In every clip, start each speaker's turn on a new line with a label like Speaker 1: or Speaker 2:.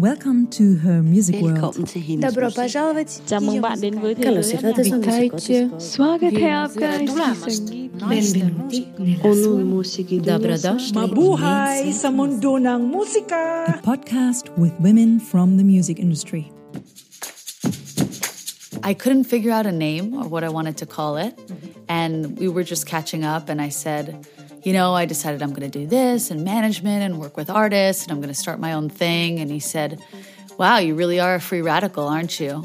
Speaker 1: Welcome to her music world.
Speaker 2: Добро пожаловать.
Speaker 3: Chào mừng bạn đến với thế giới âm nhạc. Witajcie. Słagetheabka
Speaker 2: Benvenuti
Speaker 4: Onun Musiki
Speaker 5: Mabuhay sa mundo ng musika.
Speaker 1: A podcast with women from the music industry.
Speaker 6: I couldn't figure out a name or what I wanted to call it, and we were just catching up and I said you know, I decided I'm going to do this and management and work with artists, and I'm going to start my own thing. And he said, Wow, you really are a free radical, aren't you?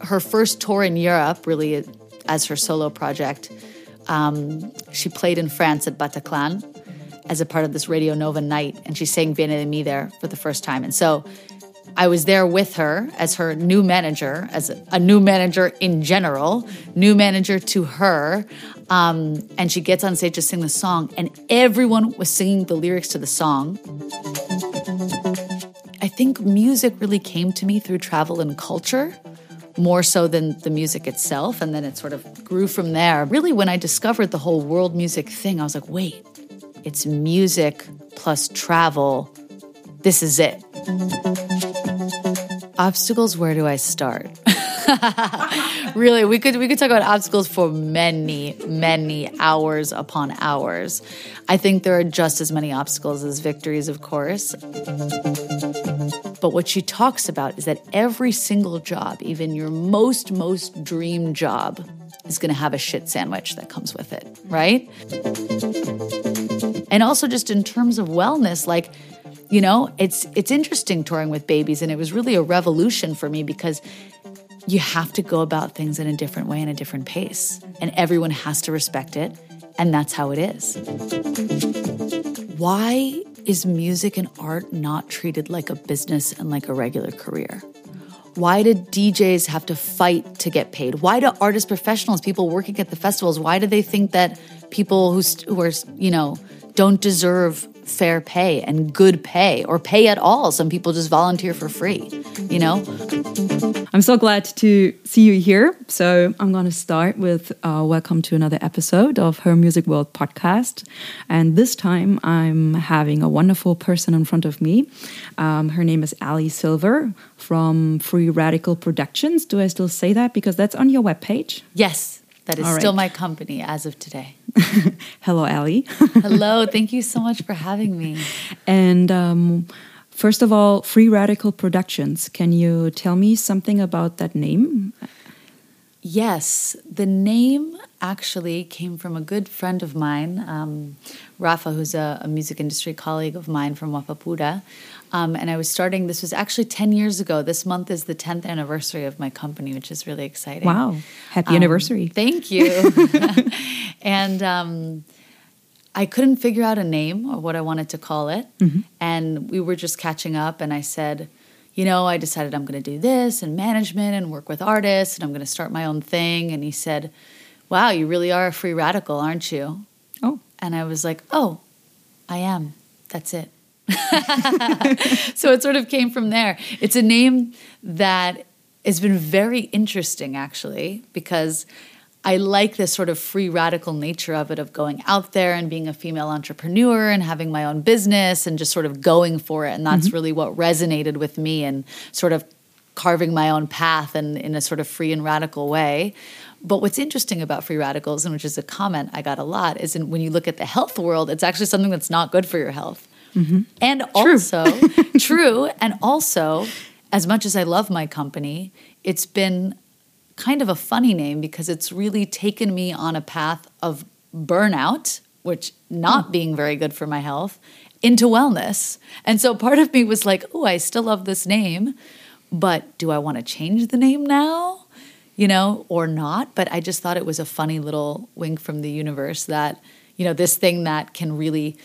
Speaker 6: Her first tour in Europe, really, as her solo project, um, she played in France at Bataclan as a part of this Radio Nova night, and she sang Viene de Mi there for the first time. And so I was there with her as her new manager, as a, new manager in general, new manager to her. Um, and she gets on stage to sing the song, and everyone was singing the lyrics to the song. I think music really came to me through travel and culture more so than the music itself. And then it sort of grew from there. Really, when I discovered the whole world music thing, I was like, wait, it's music plus travel. This is it. Obstacles, where do I start? really, we could we could talk about obstacles for many, many hours upon hours. I think there are just as many obstacles as victories, of course. But what she talks about is that every single job, even your most, most dream job, is going to have a shit sandwich that comes with it, right? And also, just in terms of wellness, like, you know, it's it's interesting touring with babies, and it was really a revolution for me because you have to go about things in a different way and a different pace, and everyone has to respect it, and that's how it is. Why is music and art not treated like a business and like a regular career? Why did DJs have to fight to get paid? Why do artist professionals, people working at the festivals, why do they think that people who, who are, you know, don't deserve fair pay and good pay or pay at all? Some people just volunteer for free, you know?
Speaker 1: I'm so glad to see you here. So I'm going to start with uh, welcome to another episode of Her Music World podcast. And this time I'm having a wonderful person in front of me. Um, her name is Allie Silver from Free Radical Productions. Do I still say that? Because that's on your webpage.
Speaker 6: Yes, that is still my company as of today.
Speaker 1: Hello, Allie.
Speaker 6: Hello, thank you so much for having me.
Speaker 1: and um, first of all, Free Radical Productions. Can you tell me something about that name?
Speaker 6: Yes, the name actually came from a good friend of mine, um, Rafa, who's a, a music industry colleague of mine from Wapapura. Um, and I was starting, this was actually 10 years ago. This month is the 10th anniversary of my company, which is really exciting.
Speaker 1: Wow. Happy
Speaker 6: Um,
Speaker 1: anniversary.
Speaker 6: Thank you. and um, I couldn't figure out a name or what I wanted to call it. And we were just catching up, and I said, you know, I decided I'm going to do this and management and work with artists, and I'm going to start my own thing. And he said, wow, you really are a free radical, aren't you?
Speaker 1: Oh.
Speaker 6: And I was like, oh, I am. That's it. so it sort of came from there. It's a name that has been very interesting, actually, because I like this sort of free radical nature of it, of going out there and being a female entrepreneur and having my own business and just sort of going for it. And that's mm-hmm. really what resonated with me and sort of carving my own path and in a sort of free and radical way. But what's interesting about free radicals, and which is a comment I got a lot, is in, when you look at the health world, it's actually something that's not good for your health. Mm-hmm. And also, true. And also, as much as I love my company, it's been kind of a funny name because it's really taken me on a path of burnout, which not hmm. being very good for my health, into wellness. And so part of me was like, oh, I still love this name, but do I want to change the name now? You know, or not? But I just thought it was a funny little wink from the universe that, you know, this thing that can really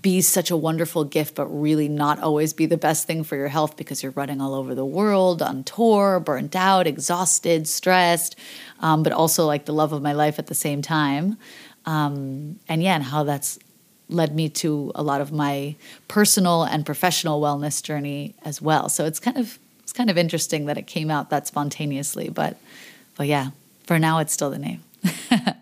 Speaker 6: be such a wonderful gift, but really not always be the best thing for your health because you're running all over the world on tour, burnt out, exhausted, stressed, um, but also like the love of my life at the same time. Um, and yeah, and how that's led me to a lot of my personal and professional wellness journey as well. So it's kind of it's kind of interesting that it came out that spontaneously, but but yeah, for now it's still the name.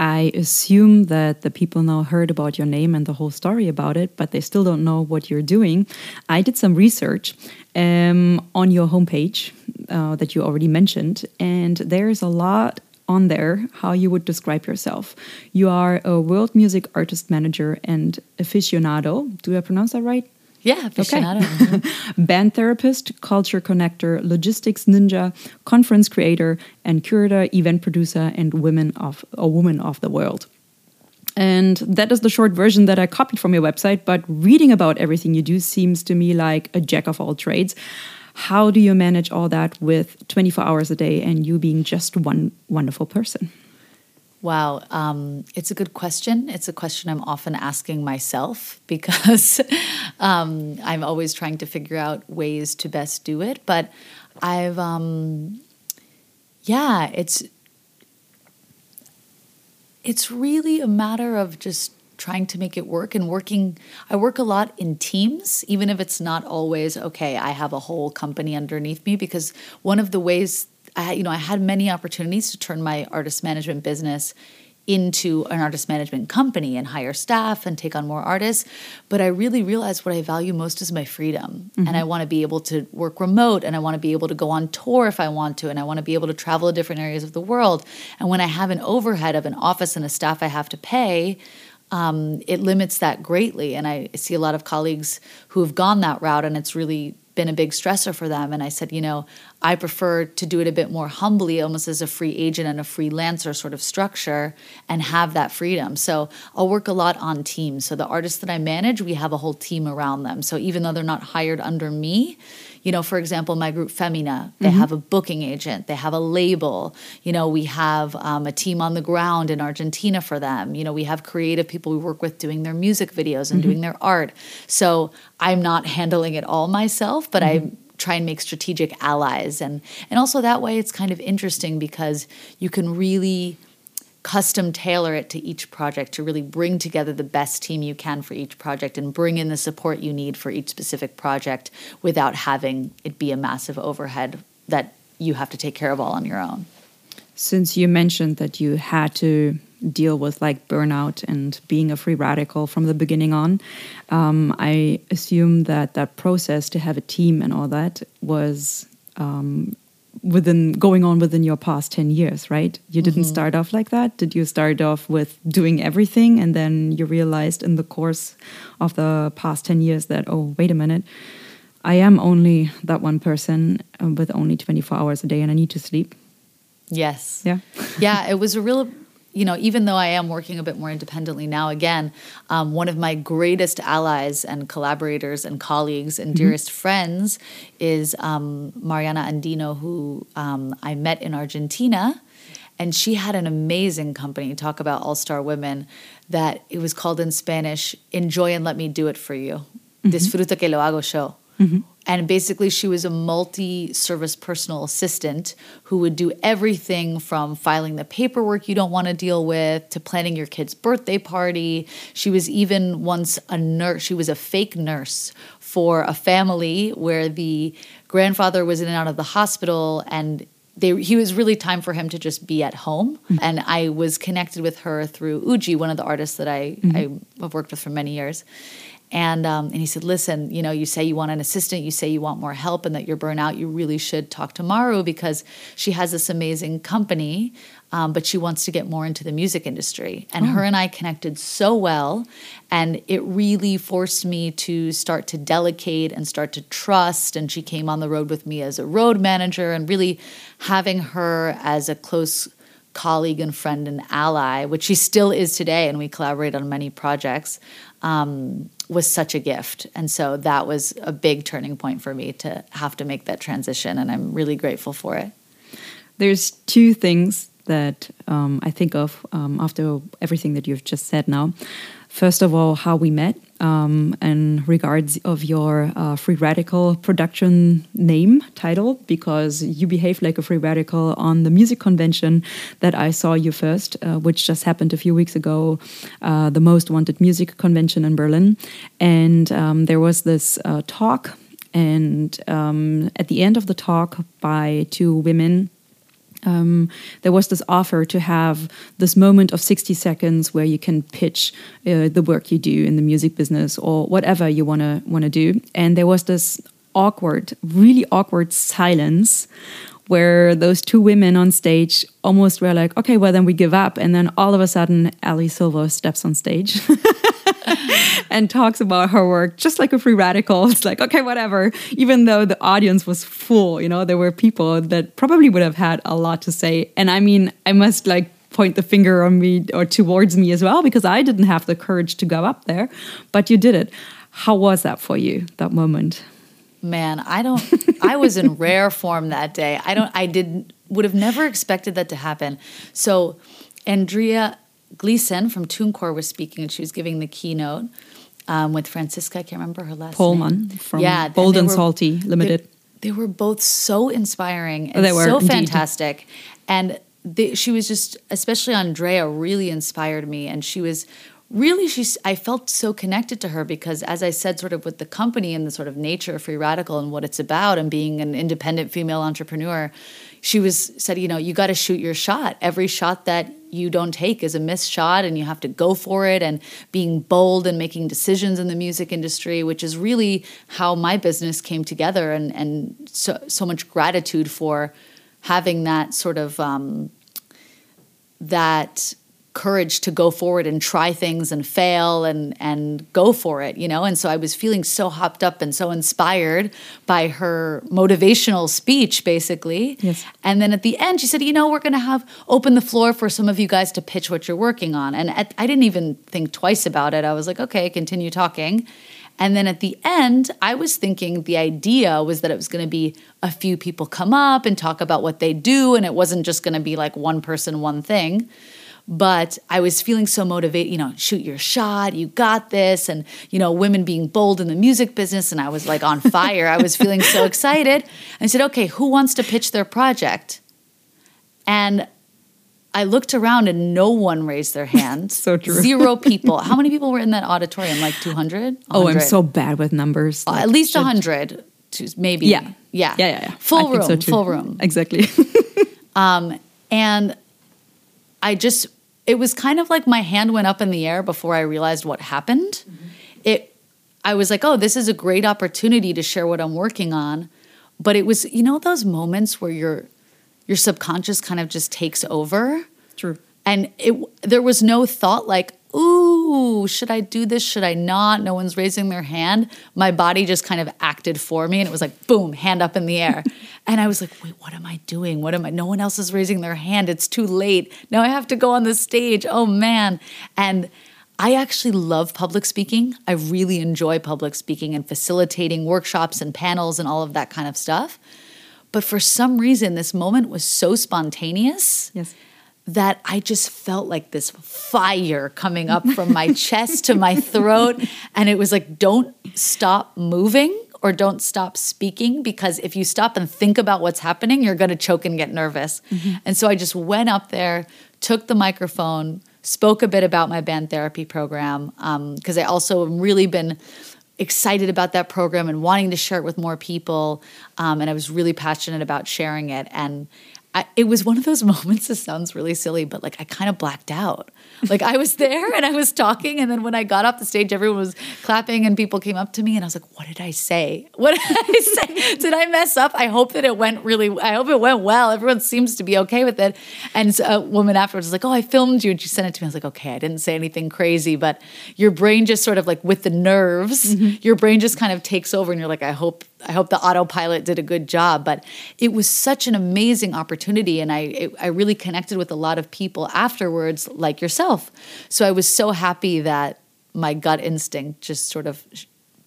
Speaker 1: I assume that the people now heard about your name and the whole story about it, but they still don't know what you're doing. I did some research um, on your homepage uh, that you already mentioned, and there's a lot on there how you would describe yourself. You are a world music artist manager and aficionado. Do I pronounce that right?
Speaker 6: Yeah, aficionado.
Speaker 1: Okay. Band therapist, culture connector, logistics ninja, conference creator, and curator, event producer, and women of a woman of the world. And that is the short version that I copied from your website. But reading about everything you do seems to me like a jack of all trades. How do you manage all that with 24 hours a day and you being just one wonderful person?
Speaker 6: Wow, um, it's a good question. It's a question I'm often asking myself because um, I'm always trying to figure out ways to best do it. But I've, um, yeah, it's it's really a matter of just trying to make it work and working i work a lot in teams even if it's not always okay i have a whole company underneath me because one of the ways i you know i had many opportunities to turn my artist management business into an artist management company and hire staff and take on more artists. But I really realized what I value most is my freedom. Mm-hmm. And I want to be able to work remote and I want to be able to go on tour if I want to. And I want to be able to travel to different areas of the world. And when I have an overhead of an office and a staff I have to pay, um, it limits that greatly. And I see a lot of colleagues who have gone that route, and it's really been a big stressor for them. And I said, you know, I prefer to do it a bit more humbly, almost as a free agent and a freelancer sort of structure, and have that freedom. So I'll work a lot on teams. So the artists that I manage, we have a whole team around them. So even though they're not hired under me, you know, for example, my group Femina, they mm-hmm. have a booking agent, they have a label. You know, we have um, a team on the ground in Argentina for them. You know, we have creative people we work with doing their music videos and mm-hmm. doing their art. So I'm not handling it all myself, but mm-hmm. I try and make strategic allies and and also that way it's kind of interesting because you can really custom tailor it to each project to really bring together the best team you can for each project and bring in the support you need for each specific project without having it be a massive overhead that you have to take care of all on your own.
Speaker 1: Since you mentioned that you had to deal with like burnout and being a free radical from the beginning on, um, I assume that that process to have a team and all that was um, within going on within your past 10 years right? You didn't mm -hmm. start off like that? Did you start off with doing everything and then you realized in the course of the past 10 years that oh wait a minute i am only that one person uh, with only 24 hours a day and i need to sleep?
Speaker 6: Yes.
Speaker 1: Yeah.
Speaker 6: Yeah it was a real you know, even though I am working a bit more independently now, again, um, one of my greatest allies and collaborators and colleagues and mm-hmm. dearest friends is um, Mariana Andino, who um, I met in Argentina. And she had an amazing company, talk about all star women, that it was called in Spanish, Enjoy and Let Me Do It For You. Mm-hmm. Disfruta que lo hago yo. Mm-hmm. And basically, she was a multi service personal assistant who would do everything from filing the paperwork you don't want to deal with to planning your kid's birthday party. She was even once a nurse, she was a fake nurse for a family where the grandfather was in and out of the hospital and they, he was really time for him to just be at home. Mm-hmm. And I was connected with her through Uji, one of the artists that I, mm-hmm. I have worked with for many years. And um, and he said, listen, you know, you say you want an assistant, you say you want more help, and that you're burnout. You really should talk to Maru because she has this amazing company, um, but she wants to get more into the music industry. And oh. her and I connected so well, and it really forced me to start to delegate and start to trust. And she came on the road with me as a road manager, and really having her as a close colleague and friend and ally, which she still is today, and we collaborate on many projects. Um, was such a gift. And so that was a big turning point for me to have to make that transition. And I'm really grateful for it.
Speaker 1: There's two things that um, I think of um, after everything that you've just said now. First of all, how we met um, in regards of your uh, free radical production name title, because you behave like a free radical on the music convention that I saw you first, uh, which just happened a few weeks ago, uh, the most wanted music convention in Berlin, and um, there was this uh, talk, and um, at the end of the talk by two women um, there was this offer to have this moment of 60 seconds where you can pitch uh, the work you do in the music business or whatever you want to want to do. And there was this awkward really awkward silence where those two women on stage almost were like okay well then we give up. And then all of a sudden Allie Silver steps on stage and talks about her work just like a free radical. It's like, okay, whatever. Even though the audience was full, you know, there were people that probably would have had a lot to say. And I mean, I must like point the finger on me or towards me as well because I didn't have the courage to go up there, but you did it. How was that for you, that moment?
Speaker 6: Man, I don't I was in rare form that day. I don't I did would have never expected that to happen. So Andrea Gleason from TuneCore was speaking and she was giving the keynote um, with Francisca. I can't remember her last
Speaker 1: Pullman
Speaker 6: name.
Speaker 1: from yeah, Bold and were, Salty Limited.
Speaker 6: They, they, were both so inspiring and were, so indeed. fantastic. And they, she was just, especially Andrea, really inspired me. And she was really she's i felt so connected to her because as i said sort of with the company and the sort of nature of free radical and what it's about and being an independent female entrepreneur she was said you know you got to shoot your shot every shot that you don't take is a missed shot and you have to go for it and being bold and making decisions in the music industry which is really how my business came together and and so so much gratitude for having that sort of um, that courage to go forward and try things and fail and and go for it you know? And so i was feeling so hopped up and so inspired by her motivational speech basically.
Speaker 1: Yes.
Speaker 6: and then at the end she said you know we're going to have open the floor for some of you guys to pitch what you're working on. And at, i didn't even think twice about it. I was like okay continue talking. And then at the end, I was thinking the idea was that it was going to be a few people come up and talk about what they do, and it wasn't just going to be like one person, one thing but I was feeling so motivated, you know, shoot your shot, you got this. And, you know, women being bold in the music business. And I was like on fire. I was feeling so excited. I said, okay, who wants to pitch their project? And I looked around and no one raised their hand.
Speaker 1: so true.
Speaker 6: Zero people. How many people were in that auditorium? Like 200?
Speaker 1: Oh, I'm so bad with numbers.
Speaker 6: Uh, at least 100, maybe.
Speaker 1: Yeah.
Speaker 6: Yeah.
Speaker 1: Yeah, yeah, yeah.
Speaker 6: Full room. So full room.
Speaker 1: Exactly.
Speaker 6: um, and I just it was kind of like my hand went up in the air before I realized what happened. Mm-hmm. It I was like, "Oh, this is a great opportunity to share what I'm working on." But it was, you know, those moments where your your subconscious kind of just takes over.
Speaker 1: True.
Speaker 6: And it there was no thought like, ooh, should I do this? Should I not? No one's raising their hand. My body just kind of acted for me and it was like, boom, hand up in the air. and I was like, wait, what am I doing? What am I? No one else is raising their hand. It's too late. Now I have to go on the stage. Oh man. And I actually love public speaking. I really enjoy public speaking and facilitating workshops and panels and all of that kind of stuff. But for some reason, this moment was so spontaneous.
Speaker 1: Yes
Speaker 6: that I just felt like this fire coming up from my chest to my throat. And it was like, don't stop moving or don't stop speaking because if you stop and think about what's happening, you're going to choke and get nervous. Mm-hmm. And so I just went up there, took the microphone, spoke a bit about my band therapy program because um, I also really been excited about that program and wanting to share it with more people. Um, and I was really passionate about sharing it. And I, it was one of those moments. This sounds really silly, but like I kind of blacked out. Like I was there and I was talking, and then when I got off the stage, everyone was clapping and people came up to me, and I was like, "What did I say? What did I say? did I mess up? I hope that it went really. I hope it went well. Everyone seems to be okay with it." And a woman afterwards was like, "Oh, I filmed you," and she sent it to me. I was like, "Okay, I didn't say anything crazy, but your brain just sort of like with the nerves, mm-hmm. your brain just kind of takes over, and you're like, I hope I hope the autopilot did a good job, but it was such an amazing opportunity, and I it, I really connected with a lot of people afterwards, like yourself. So I was so happy that my gut instinct just sort of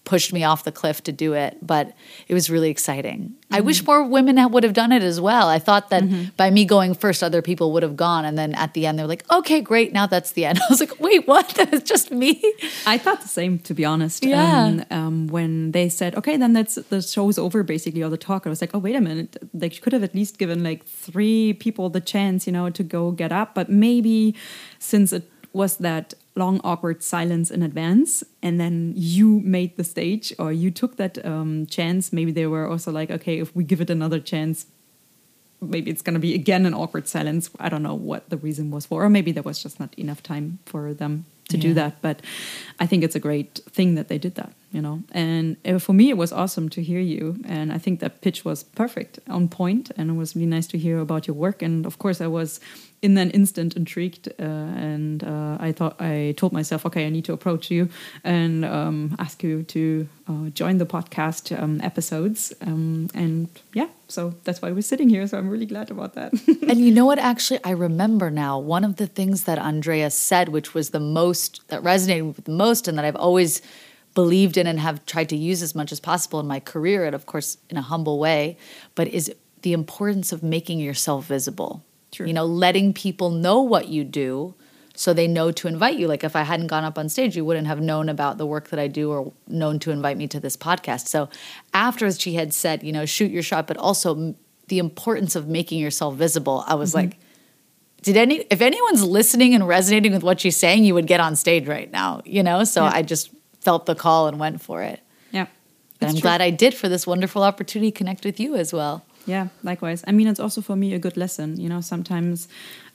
Speaker 6: pushed me off the cliff to do it, but it was really exciting. Mm-hmm. I wish mm-hmm. more women would have done it as well. I thought that mm-hmm. by me going first, other people would have gone. And then at the end, they're like, okay, great. Now that's the end. I was like, wait, what? That was just me.
Speaker 1: I thought the same, to be honest.
Speaker 6: Yeah.
Speaker 1: Um, um, when they said, okay, then that's the show's over, basically, or the talk, I was like, oh, wait a minute. They could have at least given like three people the chance, you know, to go get up. But maybe since it was that long awkward silence in advance and then you made the stage or you took that um, chance maybe they were also like okay if we give it another chance maybe it's going to be again an awkward silence. I don't know what the reason was for, or maybe there was just not enough time for them to do that. But I think it's a great thing that they did that, you know. And uh, for me, it was awesome to hear you, and I think that pitch was perfect, on point, and it was really nice to hear about your work. And of course, I was in an instant intrigued, uh, and uh, I thought I told myself, okay, I need to approach you and um, ask you to uh, join the podcast um, episodes. Um, and yeah, so that's why we're sitting here. So I'm really glad about that.
Speaker 6: and you know what? Actually, I remember now one of the things that Andrea said, which was the most that resonated with the most, and that I've always believed in and have tried to use as much as possible in my career, and of course, in a humble way, but is the importance of making yourself visible.
Speaker 1: True.
Speaker 6: You know, letting people know what you do so they know to invite you. Like if I hadn't gone up on stage, you wouldn't have known about the work that I do or known to invite me to this podcast. So after she had said, you know, shoot your shot, but also m- the importance of making yourself visible, I was mm-hmm. like, did any if anyone's listening and resonating with what she's saying, you would get on stage right now, you know? So
Speaker 1: Yeah.
Speaker 6: I just felt the call and went for it.
Speaker 1: yeah.
Speaker 6: And I'm
Speaker 1: true.
Speaker 6: glad I did for this wonderful opportunity to connect with you as well.
Speaker 1: Yeah, likewise. I mean, it's also for me a good lesson. You know, sometimes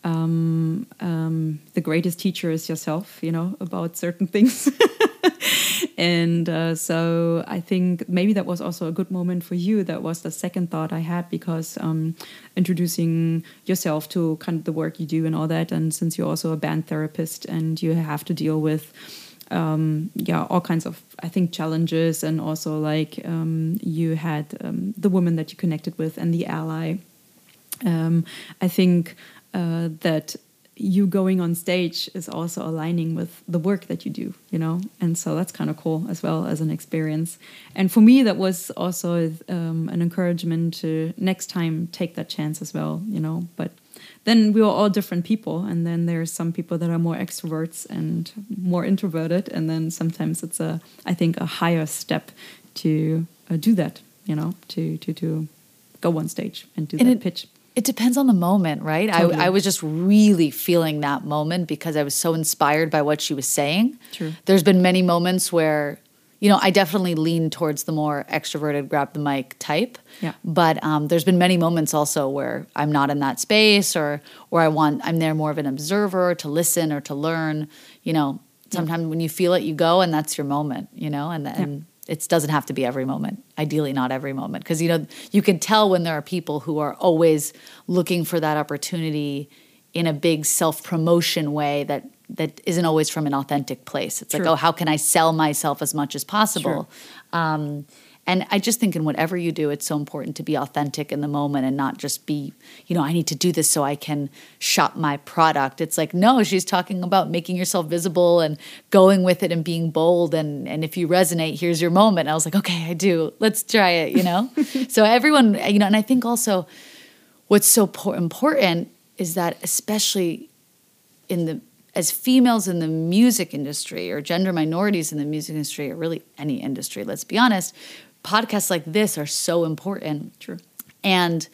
Speaker 1: um, um, the greatest teacher is yourself. You know about certain things, and uh, so I think maybe that was also a good moment for you. That was the second thought I had because um, introducing yourself to kind of the work you do and all that, and since you're also a band therapist and you have to deal with um, yeah, all kinds of I think challenges, and also like um, you had um, the woman that you connected with and the ally. Um, I think uh, that you going on stage is also aligning with the work that you do, you know, and so that's kind of cool as well as an experience. And for me, that was also um, an encouragement to next time take that chance as well, you know, but then we are all different people and then there's some people that are more extroverts and more introverted and then sometimes it's a i think a higher step to uh, do that you know to to to go on stage and do
Speaker 6: And
Speaker 1: that
Speaker 6: it-
Speaker 1: pitch
Speaker 6: It depends on the moment, right?
Speaker 1: Totally.
Speaker 6: I, I was just really feeling that moment because I was so inspired by what she was saying.
Speaker 1: True.
Speaker 6: There's been many moments where, you know, I definitely lean towards the more extroverted, grab the mic type.
Speaker 1: Yeah.
Speaker 6: But um, there's been many moments also where I'm not in that space, or or I want I'm there more of an observer to listen or to learn. You know, sometimes when you feel it, you go, and that's your moment. You know, and and it doesn't have to be every moment ideally not every moment because you know you can tell when there are people who are always looking for that opportunity in a big self-promotion way that that isn't always from an authentic place. It's like oh how can i sell myself as much as possible? Um, and i just think in whatever you do it's so important to be authentic in the moment and not just be you know i need to do this so i can shop my product. It's like no she's talking about making yourself visible and going with it and being bold. And and if you resonate here's your moment. I was like okay i do. Let's try it you know? So everyone you know and i think also what's so po- important is that especially in the as females in the music industry or gender minorities in the music industry or really any industry let's be honest podcasts like this are so important
Speaker 1: True.
Speaker 6: and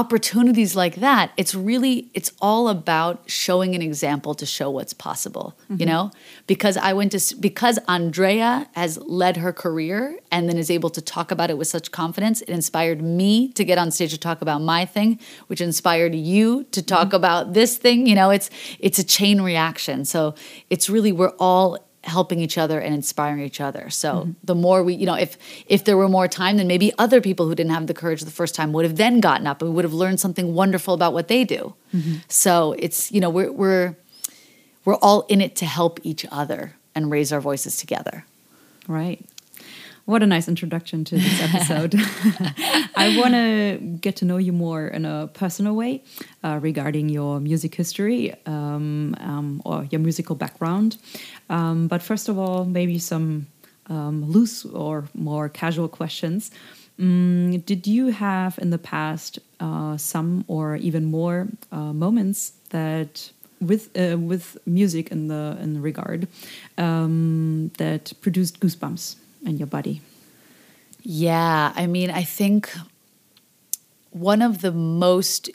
Speaker 6: opportunities like that it's really it's all about showing an example to show what's possible you mm-hmm. know? Because i went to because andrea has led her career and then is able to talk about it with such confidence it inspired me to get on stage to talk about my thing which inspired you to talk mm-hmm. about this thing you know? It's it's a chain reaction. So it's really we're all helping each other and inspiring each other. So mm-hmm. the more we, you know, if if there were more time, then maybe other people who didn't have the courage the first time would have then gotten up and would have learned something wonderful about what they do. Mm-hmm. So it's you know we're we're we're all in it to help each other and raise our voices together.
Speaker 1: Right. What a nice introduction to this episode. I want to get to know you more in a personal way uh, regarding your music history um, um, or your musical background. Um, but first of all, maybe some um, loose or more casual questions. Mm, did you have in the past uh, some or even more uh, moments that with uh, with music in the in the regard um, that produced goosebumps in your body?
Speaker 6: Yeah, I mean, I think one of the most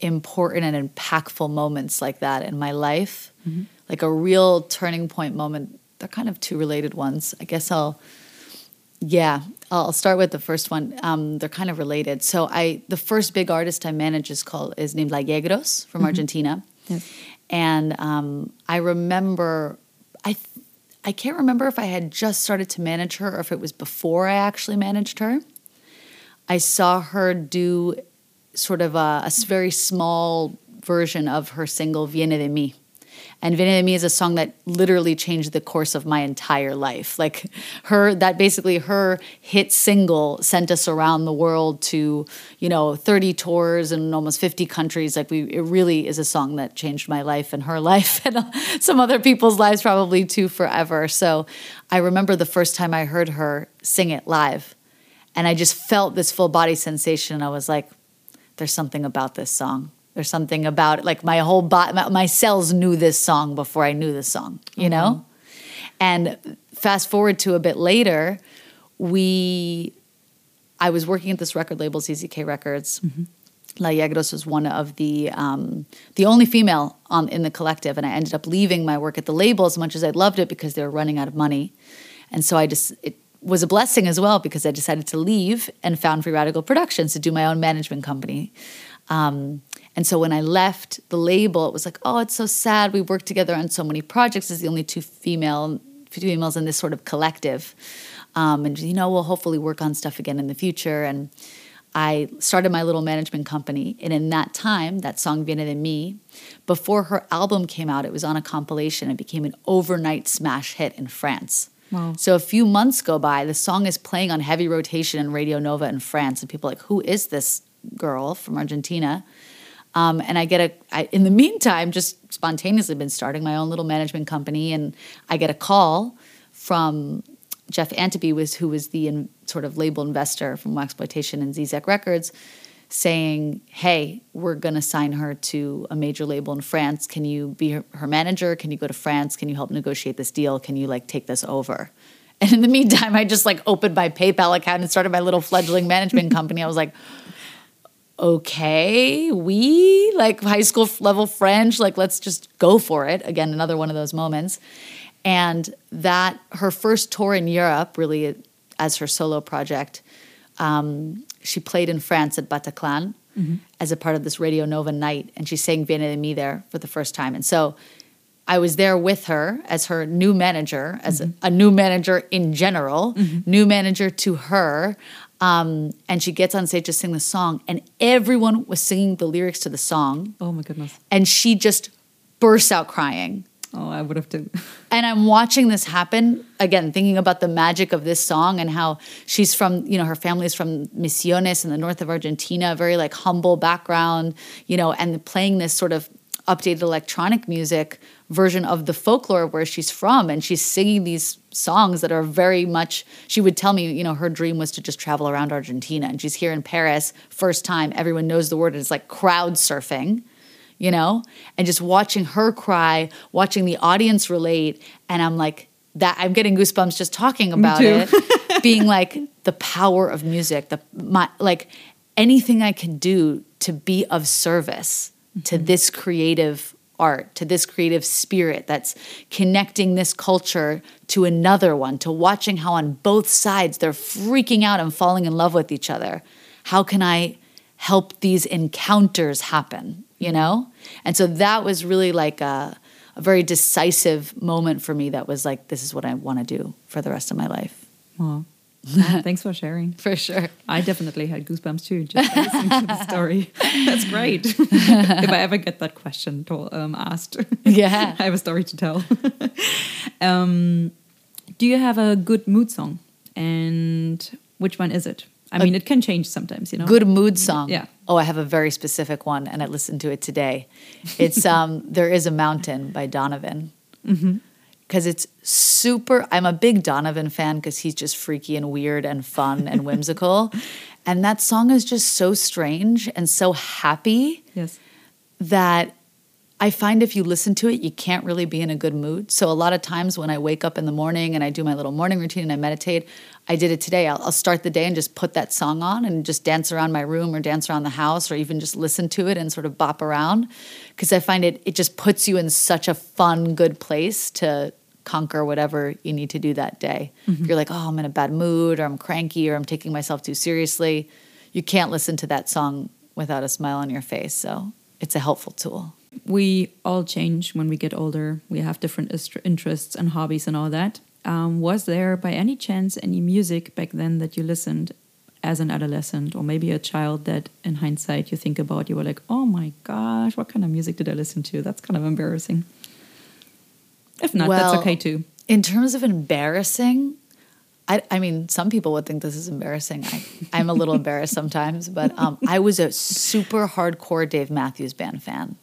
Speaker 6: important and impactful moments like that in my life, like a real turning point moment, they're kind of two related ones. I guess I'll, yeah, I'll start with the first one. Um, they're kind of related. So I, the first big artist I managed is called is named La Yegros from Argentina,
Speaker 1: Yes.
Speaker 6: and um, I remember I. th- I can't remember if I had just started to manage her or if it was before I actually managed her. I saw her do sort of a very small version of her single Viene de Mi. And Viene is a song that literally changed the course of my entire life. Like her, that basically her hit single sent us around the world to, you know, 30 tours in almost 50 countries. Like we, it really is a song that changed my life and her life and some other people's lives probably too forever. So I remember the first time I heard her sing it live and I just felt this full body sensation. I was like, there's something about this song. There's something about it. Like my whole body, my, my cells knew this song before I knew this song, you know? And fast forward to a bit later, we, I was working at this record label, ZZK Records. La Yegros was one of the um, the only female on in the collective, and I ended up leaving my work at the label as much as I loved it because they were running out of money, and so I just it was a blessing as well because I decided to leave and found Free Radical Productions to do my own management company. Um, and so when I left the label, it was like, oh, it's so sad. We worked together on so many projects as the only two female females in this sort of collective, um, and you know, we'll hopefully work on stuff again in the future and. I started my little management company. And in that time, that song Viene de Mi, before her album came out, it was on a compilation. It became an overnight smash hit in France.
Speaker 1: Wow.
Speaker 6: So a few months go by, the song is playing on heavy rotation in Radio Nova in France. And people are like, who is this girl from Argentina? Um, and I get a, I, in the meantime, just spontaneously been starting my own little management company. And I get a call from Jeff Anteby, was, who was the in, sort of label investor from Exploitation and ZZK Records, saying, Hey, we're going to sign her to a major label in France. Can you be her, her manager? Can you go to France? Can you help negotiate this deal? Can you like take this over? And in the meantime, I just like opened my PayPal account and started my little fledgling management company. I was like, okay, we like high school level French, like let's just go for it. Again, another one of those moments. And that her first tour in Europe, really as her solo project, um, she played in France at Bataclan mm-hmm. as a part of this Radio Nova night, and she sang Viene de Mi there for the first time. And so I was there with her as her new manager, as a, a new manager in general, mm-hmm. new manager to her. Um, and she gets on stage to sing the song, and everyone was singing the lyrics to the song,
Speaker 1: Oh my goodness.
Speaker 6: and she just bursts out crying.
Speaker 1: Oh, I would have to.
Speaker 6: And I'm watching this happen again, thinking about the magic of this song and how she's from, you know, her family is from Misiones in the north of Argentina, very like humble background, you know, and playing this sort of updated electronic music version of the folklore where she's from. And she's singing these songs that are very much, she would tell me, you know, her dream was to just travel around Argentina. And she's here in Paris, first time, everyone knows the word, it's like crowd surfing you know, and just watching her cry, watching the audience relate. And I'm like, that I'm getting goosebumps just talking about it, being like the power of music, the my like anything I can do to be of service to mm-hmm. this creative art, to this creative spirit that's connecting this culture to another one, to watching how on both sides they're freaking out and falling in love with each other. How can I help these encounters happen, you know? And so that was really like a, a very decisive moment for me that was like, this is what I want to do for the rest of my life.
Speaker 1: Oh. Thanks for sharing.
Speaker 6: For sure.
Speaker 1: I definitely had goosebumps too, just listening to the story. That's great. if I ever get that question to, um, asked,
Speaker 6: Yeah.
Speaker 1: I have a story to tell. um, do you have a good mood song? And which one is it? I mean, it can change sometimes, you know.
Speaker 6: Good mood song.
Speaker 1: Yeah.
Speaker 6: Oh, I have a very specific one, and I listened to it today. It's um, "There Is a Mountain" by Donovan. Because it's super. I'm a big Donovan fan because he's just freaky and weird and fun and whimsical, and that song is just so strange and so happy
Speaker 1: Yes.
Speaker 6: that I find if you listen to it, you can't really be in a good mood. So a lot of times when I wake up in the morning and I do my little morning routine and I meditate, I did it today. I'll, I'll start the day and just put that song on and just dance around my room or dance around the house or even just listen to it and sort of bop around because I find it it just puts you in such a fun, good place to conquer whatever you need to do that day. If you're like, oh, I'm in a bad mood or I'm cranky or I'm taking myself too seriously, you can't listen to that song without a smile on your face. So it's a helpful tool.
Speaker 1: We all change when we get older. We have different interests and hobbies and all that. Um, was there, by any chance, any music back then that you listened as an adolescent or maybe a child that, in hindsight, you think about? You were like, "Oh my gosh, what kind of music did I listen to?" That's kind of embarrassing. If not,
Speaker 6: Well,
Speaker 1: that's okay too.
Speaker 6: In terms of embarrassing, I, I mean, some people would think this is embarrassing. I, I'm a little embarrassed sometimes, but um, I was a super hardcore Dave Matthews Band fan.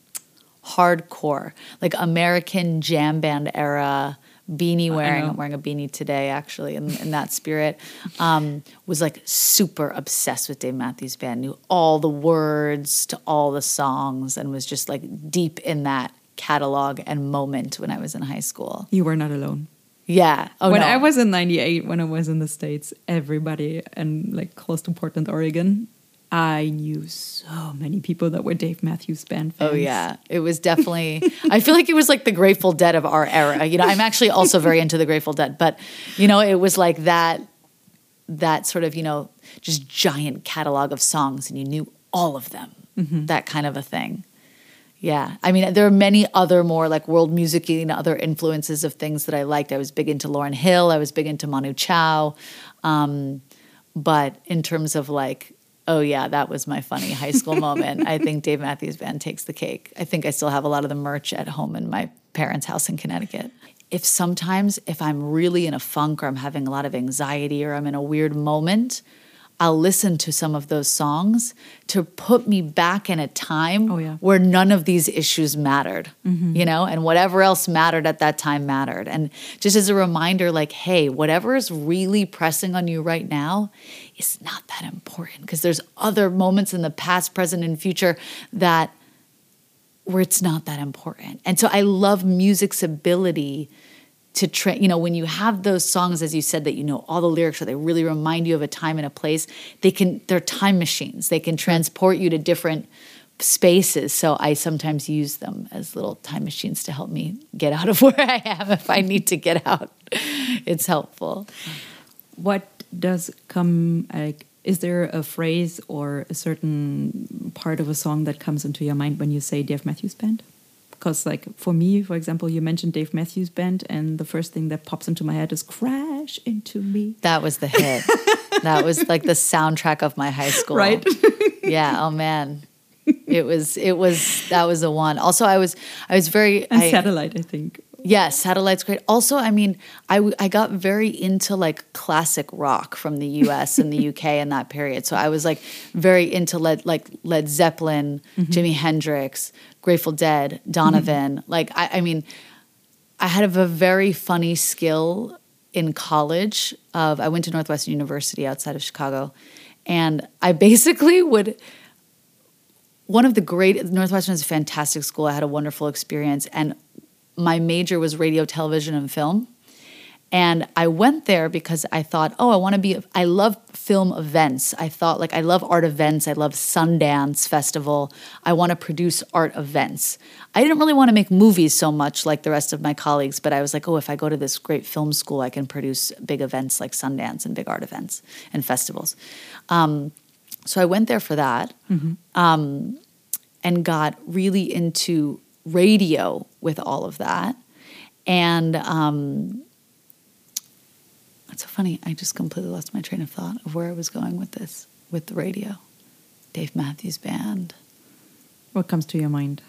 Speaker 6: Hardcore, like American jam band era, beanie wearing. I'm wearing a beanie today, actually, in, in that spirit. Um, was like super obsessed with Dave Matthews Band, knew all the words to all the songs, and was just like deep in that catalog and moment when I was in high school.
Speaker 1: You were not alone.
Speaker 6: Yeah. Oh,
Speaker 1: when
Speaker 6: no.
Speaker 1: I was in '98, when I was in the states, everybody and like close to Portland, Oregon, I knew so many people that were Dave Matthews Band oh, fans.
Speaker 6: Oh yeah, it was definitely. I feel like it was like the Grateful Dead of our era. You know, I'm actually also very into the Grateful Dead, but you know, it was like that, that sort of you know, just giant catalog of songs, and you knew all of them. Mm-hmm. That kind of a thing. Yeah, I mean, there are many other more like world music and other influences of things that I liked. I was big into Lauryn Hill. I was big into Manu Chao. Um, but in terms of like, oh yeah, that was my funny high school moment. I think Dave Matthews Band takes the cake. I think I still have a lot of the merch at home in my parents' house in Connecticut. If sometimes if I'm really in a funk or I'm having a lot of anxiety or I'm in a weird moment, I'll listen to some of those songs to put me back in a time
Speaker 1: Oh, yeah.
Speaker 6: where none of these issues mattered, mm-hmm. you know, and whatever else mattered at that time mattered. And just as a reminder, like, hey, whatever is really pressing on you right now is not that important because there's other moments in the past, present, and future that where it's not that important. And so I love music's ability to tra- you know when you have those songs as you said that you know all the lyrics or they really remind you of a time and a place they can they're time machines they can transport you to different spaces so i sometimes use them as little time machines to help me get out of where i am if i need to get out it's helpful
Speaker 1: What does come like? Is there a phrase or a certain part of a song that comes into your mind when you say Dave Matthews Band? Because, like, for me, for example, you mentioned Dave Matthews Band, and the first thing that pops into my head is "Crash into Me."
Speaker 6: that was the hit that was like the soundtrack of my high school
Speaker 1: Right.
Speaker 6: yeah oh man it was it was that was the one also i was i was very
Speaker 1: And
Speaker 6: I,
Speaker 1: Satellite, I think.
Speaker 6: Yes, Satellite's great. Also, I mean, I, w- I got very into like classic rock from the US and the UK in that period. So I was like very into Led, like Led Zeppelin, mm-hmm. Jimi Hendrix, Grateful Dead, Donovan. Mm-hmm. Like, I, I mean, I had a very funny skill in college of I went to Northwestern University outside of Chicago and I basically would one of the great Northwestern is a fantastic school. I had a wonderful experience and my major was radio, television, and film. And I went there because I thought, oh, I want to be, I love film events. I thought, like, I love art events. I love Sundance Festival. I want to produce art events. I didn't really want to make movies so much like the rest of my colleagues, but I was like, oh, if I go to this great film school, I can produce big events like Sundance and big art events and festivals. Um, so I went there for that um, and got really into radio with all of that. And um, it's so funny. I just completely lost my train of thought of where I was going with this, with the radio. Dave Matthews Band.
Speaker 1: What comes to your mind?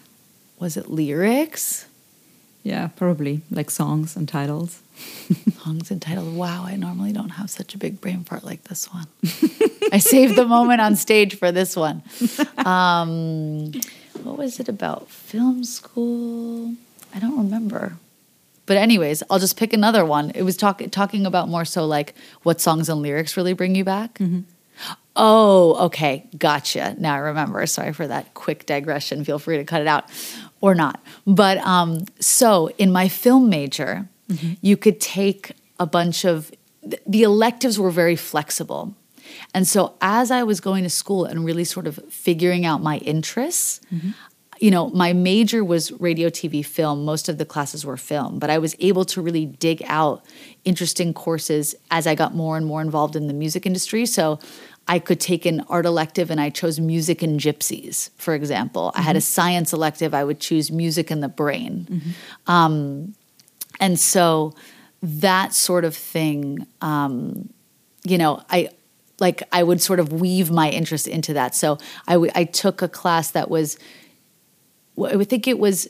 Speaker 6: Was it lyrics?
Speaker 1: Yeah, probably like songs and titles.
Speaker 6: Songs and titles. Wow, I normally don't have such a big brain fart like this one. I saved the moment on stage for this one. Um, what was it about? Film school? I don't remember. But anyways, I'll just pick another one. It was talk, talking about more so like what songs and lyrics really bring you back. Oh, okay. Gotcha. Now I remember. Sorry for that quick digression. Feel free to cut it out or not. But um, so in my film major, you could take a bunch of th- the electives were very flexible. And so as I was going to school and really sort of figuring out my interests, you know, my major was radio, TV, film. Most of the classes were film, but I was able to really dig out interesting courses as I got more and more involved in the music industry. So I could take an art elective and I chose music and gypsies, for example. Mm-hmm. I had a science elective, I would choose music and the brain. Mm-hmm. Um, and so that sort of thing, um, you know, I like I would sort of weave my interest into that. So I, w- I took a class that was I would think it was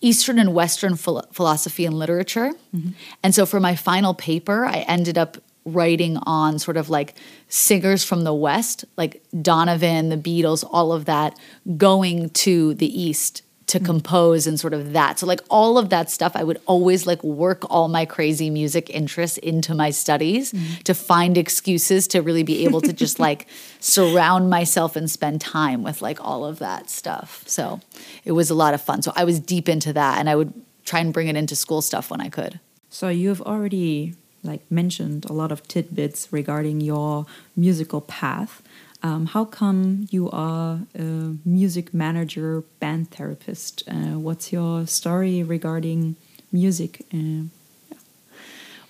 Speaker 6: Eastern and Western philo- philosophy and literature. Mm-hmm. And so for my final paper, I ended up writing on sort of like singers from the West, like Donovan, the Beatles, all of that, going to the East to mm-hmm. compose and sort of that. So like all of that stuff, I would always like work all my crazy music interests into my studies mm-hmm. to find excuses to really be able to just like surround myself and spend time with like all of that stuff. So it was a lot of fun. So I was deep into that and I would try and bring it into school stuff when I could.
Speaker 1: So you've already like mentioned a lot of tidbits regarding your musical path. Um, how come you are a music manager, band therapist? Uh, what's your story regarding music? Uh,
Speaker 6: yeah.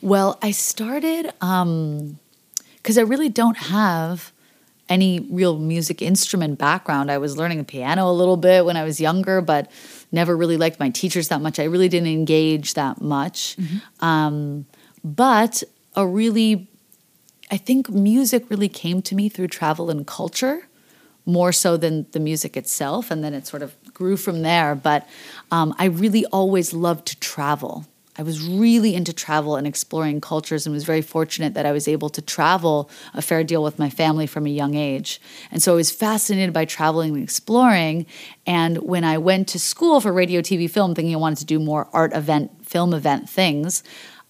Speaker 6: Well, I started because um, I really don't have any real music instrument background. I was learning the piano a little bit when I was younger, but never really liked my teachers that much. I really didn't engage that much. Mm -hmm. um, but a really I think music really came to me through travel and culture more so than the music itself. And then it sort of grew from there. But um, I really always loved to travel. I was really into travel and exploring cultures and was very fortunate that I was able to travel a fair deal with my family from a young age. And so I was fascinated by traveling and exploring. And when I went to school for radio, TV, film, thinking I wanted to do more art event, film event things,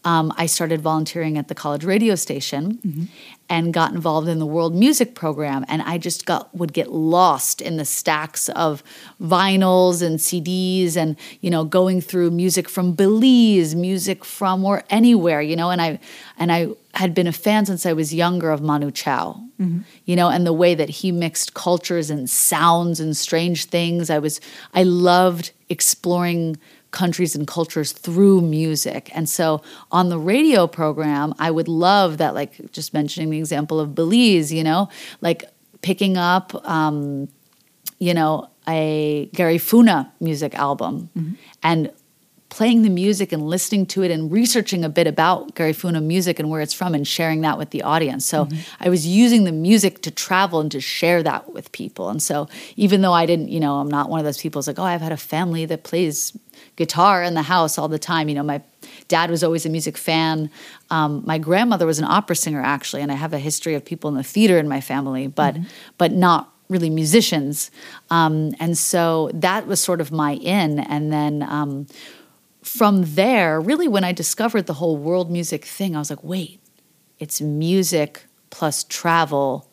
Speaker 6: um, I started volunteering at the college radio station mm-hmm. and got involved in the world music program. And I just got would get lost in the stacks of vinyls and CDs, and you know, going through music from Belize, music from or anywhere, you know. And I and I had been a fan since I was younger of Manu Chao, mm-hmm. you know, and the way that he mixed cultures and sounds and strange things. I was I loved exploring countries and cultures through music. And so on the radio program, I would love that, like just mentioning the example of Belize, you know, like picking up, um, you know, a Garifuna music album mm-hmm. and playing the music and listening to it and researching a bit about Garifuna music and where it's from and sharing that with the audience. So mm-hmm. I was using the music to travel and to share that with people. And so even though I didn't, you know, I'm not one of those people who's like, oh, I've had a family that plays guitar in the house all the time. You know, my dad was always a music fan. Um, my grandmother was an opera singer, actually, and I have a history of people in the theater in my family, but mm-hmm. but not really musicians. Um, and so that was sort of my in. And then um, from there, really, when I discovered the whole world music thing, I was like, wait, it's music plus travel.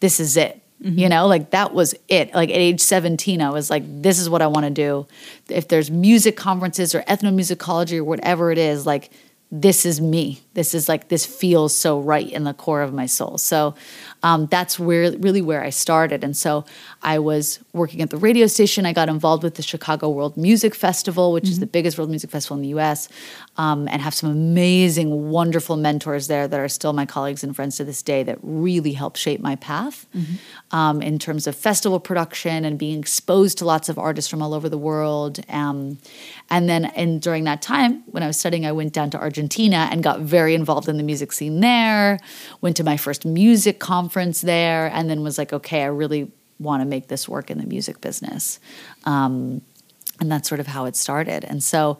Speaker 6: This is it. Mm-hmm. You know, like that was it. Like at age 17, I was like, this is what I want to do. If there's music conferences or ethnomusicology or whatever it is, like this is me. This is like, this feels so right in the core of my soul. So um, that's where really where I started. And so I was working at the radio station. I got involved with the Chicago World Music Festival, which mm-hmm. is the biggest world music festival in the US, um, and have some amazing, wonderful mentors there that are still my colleagues and friends to this day that really helped shape my path mm-hmm. um, in terms of festival production and being exposed to lots of artists from all over the world. Um, and then and during that time, when I was studying, I went down to Argentina and got very involved in the music scene there, went to my first music conference there, and then was like, okay, I really want to make this work in the music business. Um, and that's sort of how it started. And so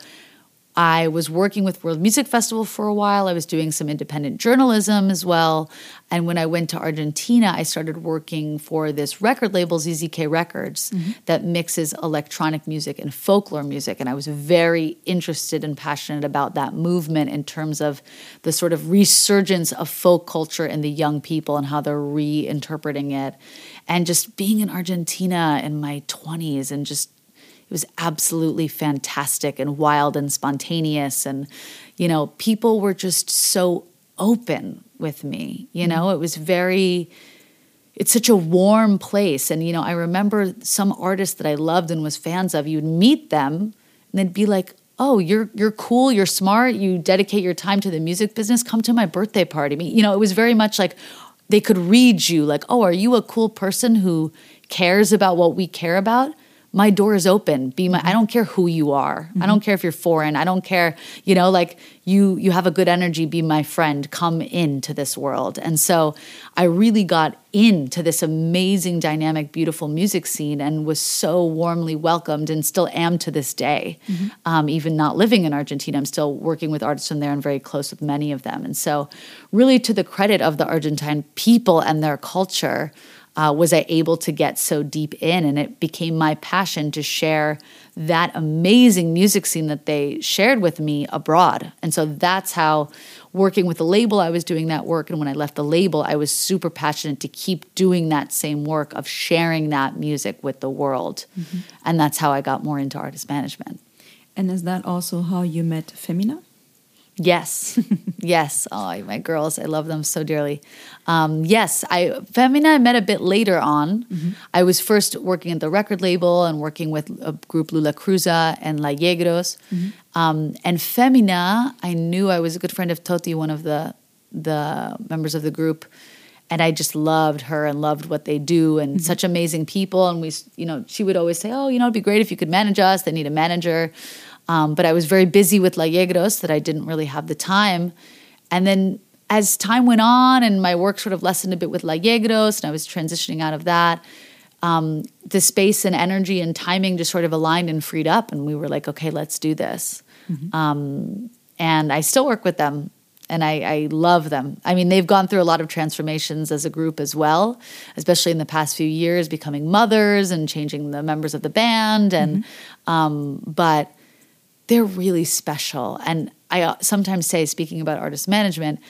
Speaker 6: I was working with World Music Festival for a while. I was doing some independent journalism as well. And when I went to Argentina, I started working for this record label, ZZK Records, mm-hmm. that mixes electronic music and folklore music. And I was very interested and passionate about that movement in terms of the sort of resurgence of folk culture in the young people and how they're reinterpreting it. And just being in Argentina in my 20s and just it was absolutely fantastic and wild and spontaneous and you know people were just so open with me you know mm-hmm. it was very it's such a warm place. And, you know, I remember some artists that I loved and was fans of, you'd meet them and they'd be like, oh, you're, you're cool, you're smart, you dedicate your time to the music business, come to my birthday party. I mean, you know, it was very much like they could read you like, oh, are you a cool person who cares about what we care about? My door is open. Be my i don't care who you are. Mm-hmm. i don't care if you're foreign. I don't care you know like you you have a good energy be my friend. Come into this world. And so i really got into this amazing dynamic beautiful music scene and was so warmly welcomed and still am to this day. Mm-hmm. um, even not living in argentina i'm still working with artists from there and very close with many of them. And so really to the credit of the argentine people and their culture uh, was I able to get so deep in. And it became my passion to share that amazing music scene that they shared with me abroad. And so that's how working with the label, I was doing that work. And when I left the label, I was super passionate to keep doing that same work of sharing that music with the world. Mm-hmm. And that's how I got more into artist management.
Speaker 1: And is that also how you met Femina?
Speaker 6: Yes, yes. Oh, my girls, I love them so dearly. Um, yes, I Femina I met a bit later on. Mm-hmm. I was first working at the record label and working with a group Lulacruza and La Yegros. Mm-hmm. Um, and Femina, I knew I was a good friend of Toti, one of the the members of the group, and I just loved her and loved what they do and mm-hmm. such amazing people. And we, you know, she would always say, "Oh, you know, it'd be great if you could manage us. They need a manager." Um, but I was very busy with La Yegros that I didn't really have the time. And then as time went on and my work sort of lessened a bit with La Yegros and I was transitioning out of that, um, the space and energy and timing just sort of aligned and freed up. And we were like, okay, let's do this. Mm-hmm. Um, and I still work with them and I, I, love them. I mean, they've gone through a lot of transformations as a group as well, especially in the past few years, becoming mothers and changing the members of the band. And mm-hmm. um, but they're really special. And I uh, sometimes say, speaking about artist management,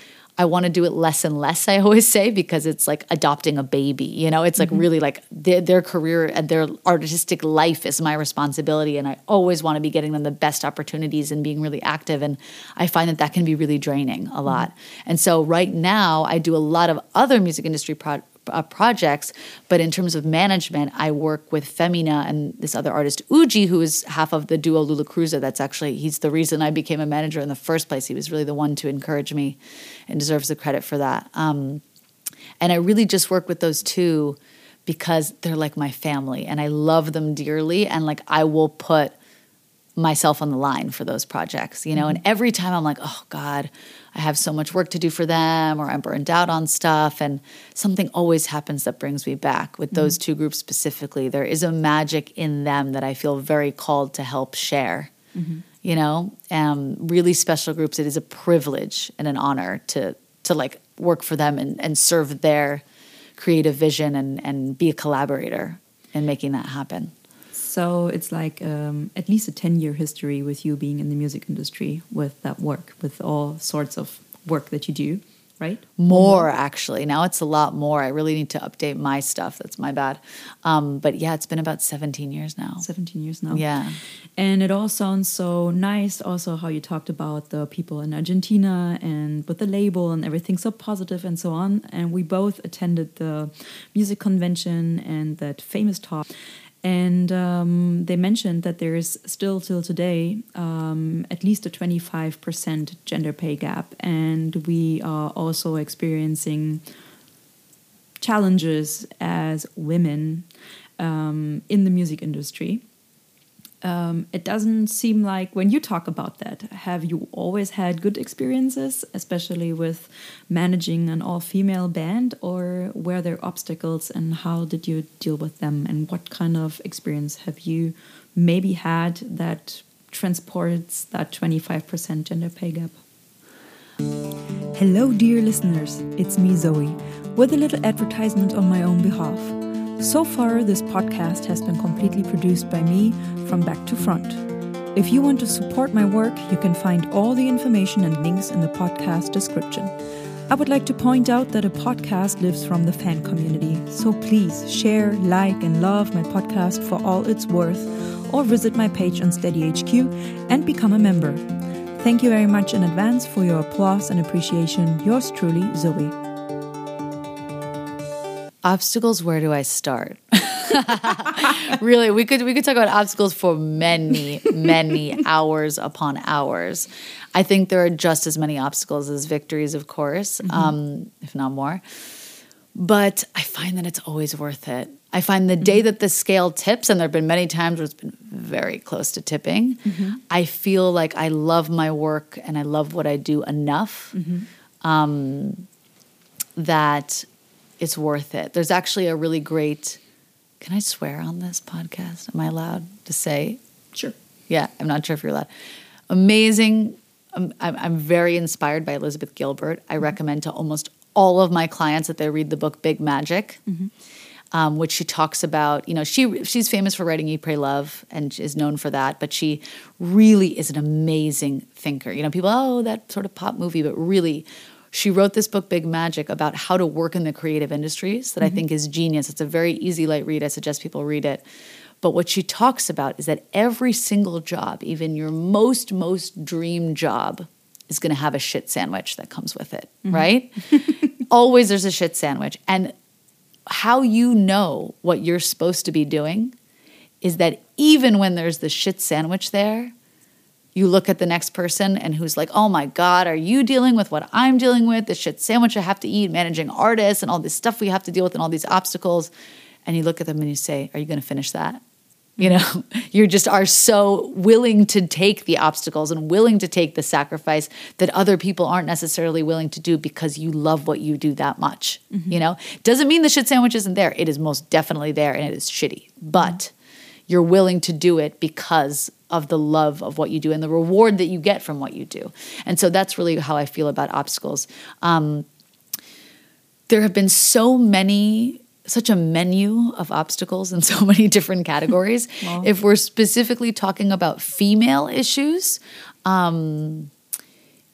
Speaker 6: I want to do it less and less, I always say, because it's like adopting a baby. You know, it's like mm-hmm. really like their, their, career and their artistic life is my responsibility. And I always want to be getting them the best opportunities and being really active. And I find that that can be really draining a lot. Mm-hmm. And so right now, I do a lot of other music industry pro- uh, projects. But in terms of management, I work with Femina and this other artist, Uji, who is half of the duo Lulacruza. That's actually, he's the reason I became a manager in the first place. He was really the one to encourage me and deserves the credit for that. Um, and I really just work with those two because they're like my family and I love them dearly. And like, I will put myself on the line for those projects, you know. Mm-hmm. And every time I'm like, oh God, I have so much work to do for them, or I'm burned out on stuff, and something always happens that brings me back. With those mm-hmm. two groups specifically, there is a magic in them that I feel very called to help share. Mm-hmm. You know, um, really special groups. It is a privilege and an honor to to like work for them and, and serve their creative vision and and be a collaborator in making that happen.
Speaker 1: So it's like um, at least a 10 year history with you being in the music industry with that work, with all sorts of work that you do, right?
Speaker 6: More actually. Now it's a lot more. I really need to update my stuff. That's my bad. Um, but yeah, it's been about 17 years now.
Speaker 1: 17 years now.
Speaker 6: Yeah.
Speaker 1: And it all sounds so nice. Also, how you talked about the people in Argentina and with the label and everything so positive and so on. And we both attended the music convention and that famous talk. And um, they mentioned that there is still till today um, at least a 25% gender pay gap. And we are also experiencing challenges as women um, in the music industry um, it doesn't seem like when you talk about that, have you always had good experiences, especially with managing an all female band, or were there obstacles and how did you deal with them? And what kind of experience have you maybe had that transports that 25% gender pay gap? Hello, dear listeners, it's me, Zoey, with a little advertisement on my own behalf. So far, this podcast has been completely produced by me from back to front. If you want to support my work, you can find all the information and links in the podcast description. I would like to point out that a podcast lives from the fan community, so please share, like, and love my podcast for all it's worth, or visit my page on SteadyHQ and become a member. Thank you very much in advance for your applause and appreciation. Yours truly, Zoey.
Speaker 6: Obstacles, where do I start? really, we could we could talk about obstacles for many, many hours upon hours. I think there are just as many obstacles as victories, of course, um, if not more. But I find that it's always worth it. I find the day that the scale tips, and there have been many times where it's been very close to tipping, I feel like I love my work and I love what I do enough um, that it's worth it. There's actually a really great. Can I swear on this podcast? Am I allowed to say?
Speaker 1: Sure.
Speaker 6: Yeah, I'm not sure if you're allowed. Amazing. Um, I'm, I'm very inspired by Elizabeth Gilbert. I recommend to almost all of my clients that they read the book Big Magic, um, which she talks about. You know, she she's famous for writing Eat, Pray, Love, and is known for that. But she really is an amazing thinker. You know, people oh that sort of pop movie, but really. She wrote this book, Big Magic, about how to work in the creative industries that I mm-hmm. think is genius. It's a very easy, light read. I suggest people read it. But what she talks about is that every single job, even your most, most dream job, is going to have a shit sandwich that comes with it, mm-hmm. right? Always there's a shit sandwich. And how you know what you're supposed to be doing is that even when there's the shit sandwich there, you look at the next person and who's like, oh my God, are you dealing with what I'm dealing with? The shit sandwich I have to eat, managing artists and all this stuff we have to deal with and all these obstacles. And you look at them and you say, are you going to finish that? You know, you just are so willing to take the obstacles and willing to take the sacrifice that other people aren't necessarily willing to do because you love what you do that much. Mm-hmm. You know, doesn't mean the shit sandwich isn't there. It is most definitely there and it is shitty, but you're willing to do it because of the love of what you do and the reward that you get from what you do. And so that's really how I feel about obstacles. Um, there have been so many such a menu of obstacles in so many different categories if we're specifically talking about female issues um,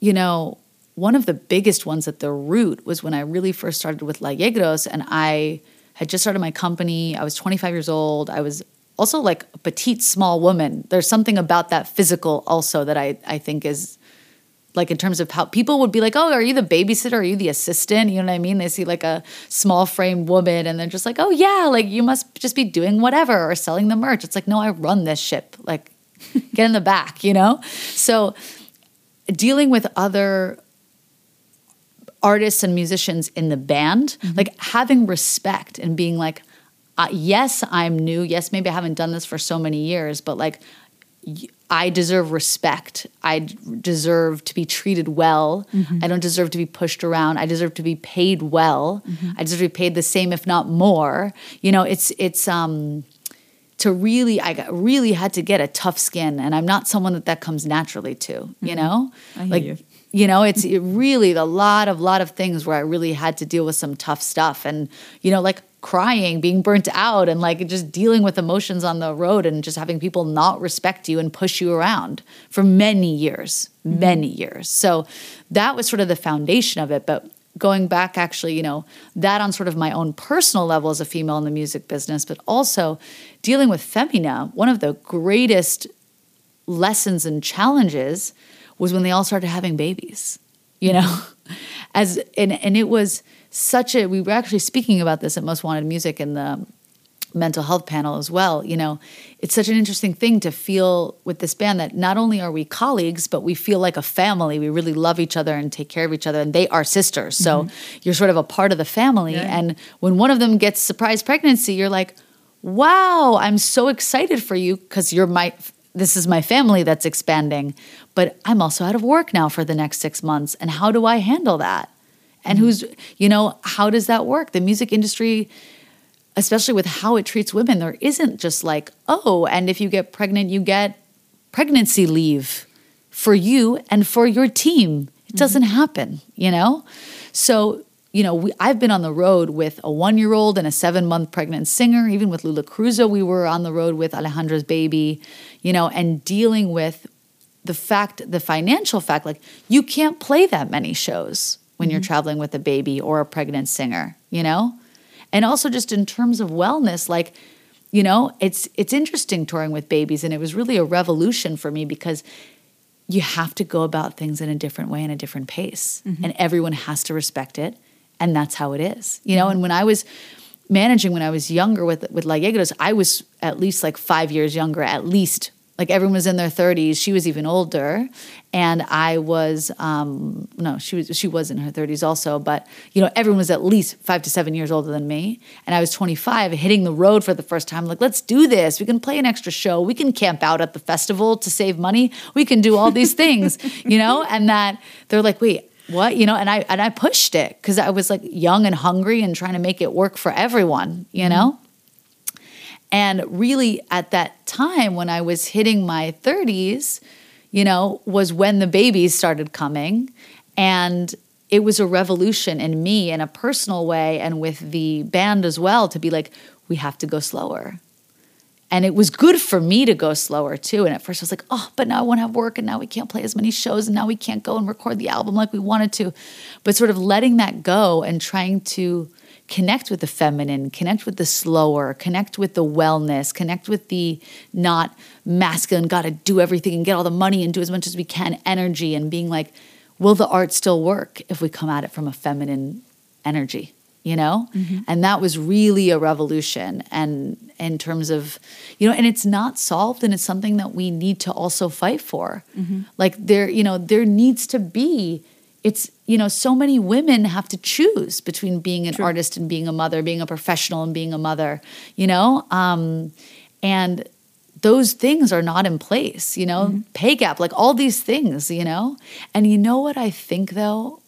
Speaker 6: you know one of the biggest ones at the root was when i really first started with la Yegros and i had just started my company i was 25 years old i was also like a petite small woman there's something about that physical also that i, I think is like in terms of how people would be like, oh, are you the babysitter? Are you the assistant? You know what I mean? They see like a small frame woman and they're just like, oh, yeah, like you must just be doing whatever or selling the merch. It's like, no, I run this ship. Like, get in the back, you know? So, dealing with other artists and musicians in the band, mm-hmm. like having respect and being like, uh, yes, I'm new. Yes, maybe I haven't done this for so many years, but like, I deserve respect. I deserve to be treated well. I don't deserve to be pushed around. I deserve to be paid well. I deserve to be paid the same, if not more. You know, it's it's um to really I got, really had to get a tough skin, and I'm not someone that that comes naturally to. You know, like
Speaker 1: you.
Speaker 6: You know it's it really a lot of lot of things where i really had to deal with some tough stuff and you know like crying being burnt out and like just dealing with emotions on the road and just having people not respect you and push you around for many years mm-hmm. many years. So that was sort of the foundation of it. But going back actually you know that on sort of my own personal level as a female in the music business but also dealing with femina one of the greatest lessons and challenges was when they all started having babies you know? As and and it was such a we were actually speaking about this at most wanted music in the mental health panel as well you know? It's such an interesting thing to feel with this band that not only are we colleagues but we feel like a family. We really love each other and take care of each other and they are sisters. So mm-hmm. you're sort of a part of the family. And when one of them gets surprise pregnancy you're like wow i'm so excited for you because you're my this is my family that's expanding but i'm also out of work now for the next six months. And how do i handle that? And who's you know how does that work? The music industry especially with how it treats women there isn't just like oh and if you get pregnant you get pregnancy leave for you and for your team. It mm-hmm. doesn't happen you know? So you know we, i've been on the road with a one year old and a seven month pregnant singer. Even with Lulacruza we were on the road with alejandra's baby you know and dealing with the fact the financial fact like you can't play that many shows when you're mm-hmm. traveling with a baby or a pregnant singer you know? And also just in terms of wellness like you know it's it's interesting touring with babies and it was really a revolution for me because you have to go about things in a different way and a different pace mm-hmm. and everyone has to respect it and that's how it is you know and when i was managing when I was younger with with La Yegros, I was at least like five years younger, at least. Like everyone was in their thirties. She was even older, and I was um, no, she was she was in her thirties also. But you know, everyone was at least five to seven years older than me, and I was twenty five, hitting the road for the first time. Like, let's do this. We can play an extra show. We can camp out at the festival to save money. We can do all these things, you know. And that they're like, wait, what you know and i and i pushed it because i was like young and hungry and trying to make it work for everyone you know? And really at that time when i was hitting my 30s you know was when the babies started coming. And it was a revolution in me in a personal way and with the band as well to be like we have to go slower and it was good for me to go slower too. And at first I was like, oh, but now I won't have work and now we can't play as many shows and now we can't go and record the album like we wanted to. But sort of letting that go and trying to connect with the feminine, connect with the slower, connect with the wellness, connect with the not masculine, got to do everything and get all the money and do as much as we can energy and being like, will the art still work if we come at it from a feminine energy? You know mm-hmm. and that was really a revolution and in terms of you know and it's not solved and it's something that we need to also fight for mm-hmm. like there you know there needs to be it's you know so many women have to choose between being an True. artist and being a mother being a professional and being a mother you know um and those things are not in place you know mm-hmm. pay gap like all these things you know and you know what i think though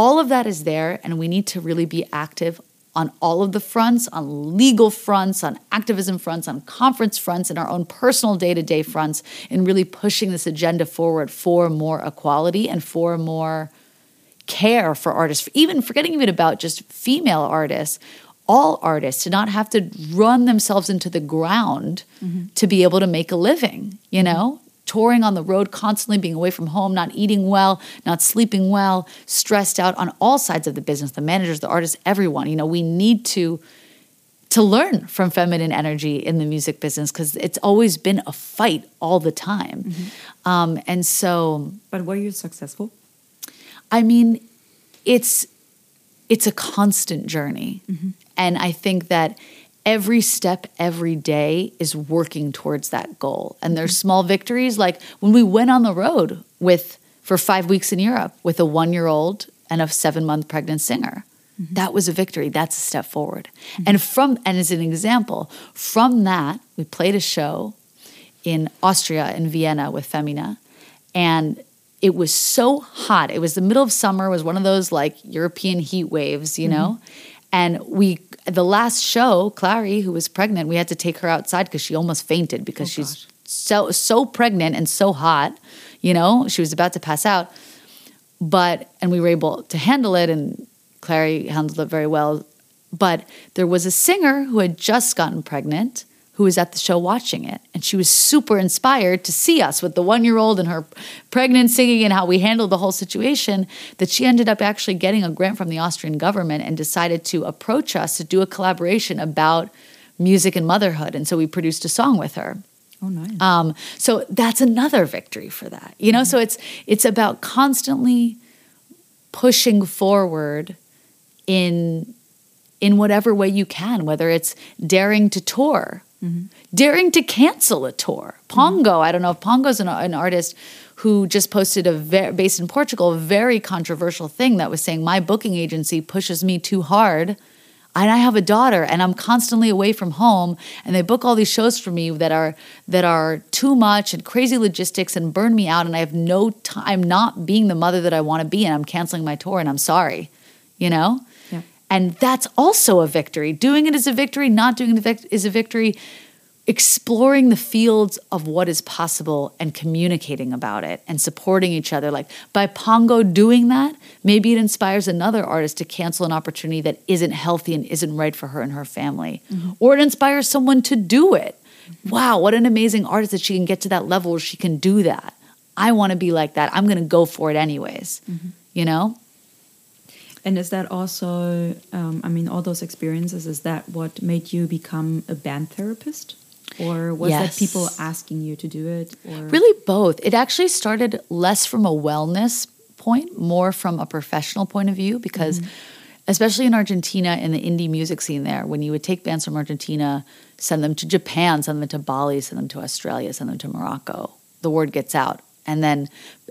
Speaker 6: all of that is there, and we need to really be active on all of the fronts on legal fronts, on activism fronts, on conference fronts, and our own personal day to day fronts in really pushing this agenda forward for more equality and for more care for artists, even forgetting even about just female artists. All artists to not have to run themselves into the ground mm-hmm. to be able to make a living, you know? Touring on the road, constantly being away from home, not eating well, not sleeping well, stressed out on all sides of the business, the managers, the artists, everyone. You know, we need to to learn from feminine energy in the music business because it's always been a fight all the time. Mm-hmm. Um, and so,
Speaker 1: but were you successful?
Speaker 6: I mean, it's it's a constant journey, mm-hmm. and I think that every step every day is working towards that goal and there's mm-hmm. small victories like when we went on the road with for 5 weeks in Europe with a 1 year old and a 7 month pregnant singer mm-hmm. that was a victory that's a step forward mm-hmm. and from and as an example from that we played a show in Austria in Vienna with Femina and it was so hot it was the middle of summer it was one of those like European heat waves you know and we the last show, Clary, who was pregnant, we had to take her outside because she almost fainted because oh, she's so so pregnant and so hot. You know, she was about to pass out. But and we were able to handle it, and Clary handled it very well. But there was a singer who had just gotten pregnant who was at the show watching it. And she was super inspired to see us with the one year old and her pregnant singing and how we handled the whole situation that she ended up actually getting a grant from the Austrian government and decided to approach us to do a collaboration about music and motherhood. And so we produced a song with her.
Speaker 1: Oh, nice.
Speaker 6: Um, so that's another victory for that. You know, mm-hmm. so it's it's about constantly pushing forward in in whatever way you can, whether it's daring to tour, Mm-hmm. Daring to cancel a tour. Pongo, mm-hmm. I don't know if Pongo's an, an artist who just posted a very, based in Portugal, a very controversial thing that was saying my booking agency pushes me too hard. And I have a daughter and I'm constantly away from home and they book all these shows for me that are that are too much and crazy logistics and burn me out and I have no time I'm not being the mother that I want to be and I'm canceling my tour and I'm sorry. You know? And that's also a victory. Doing it is a victory, not doing it is a victory. Exploring the fields of what is possible and communicating about it and supporting each other. Like by Pongo doing that, maybe it inspires another artist to cancel an opportunity that isn't healthy and isn't right for her and her family. Mm-hmm. Or it inspires someone to do it. Wow, what an amazing artist that she can get to that level where she can do that. I want to be like that. I'm going to go for it anyways. Mm-hmm. You know?
Speaker 1: And is that also, um, I mean, all those experiences, is that what made you become a band therapist? Or was yes. that people asking you to do it? Or?
Speaker 6: Really, both. It actually started less from a wellness point, more from a professional point of view, because. Mm -hmm especially in Argentina in the indie music scene there, when you would take bands from Argentina, send them to Japan, send them to Bali, send them to Australia, send them to Morocco, the word gets out. And then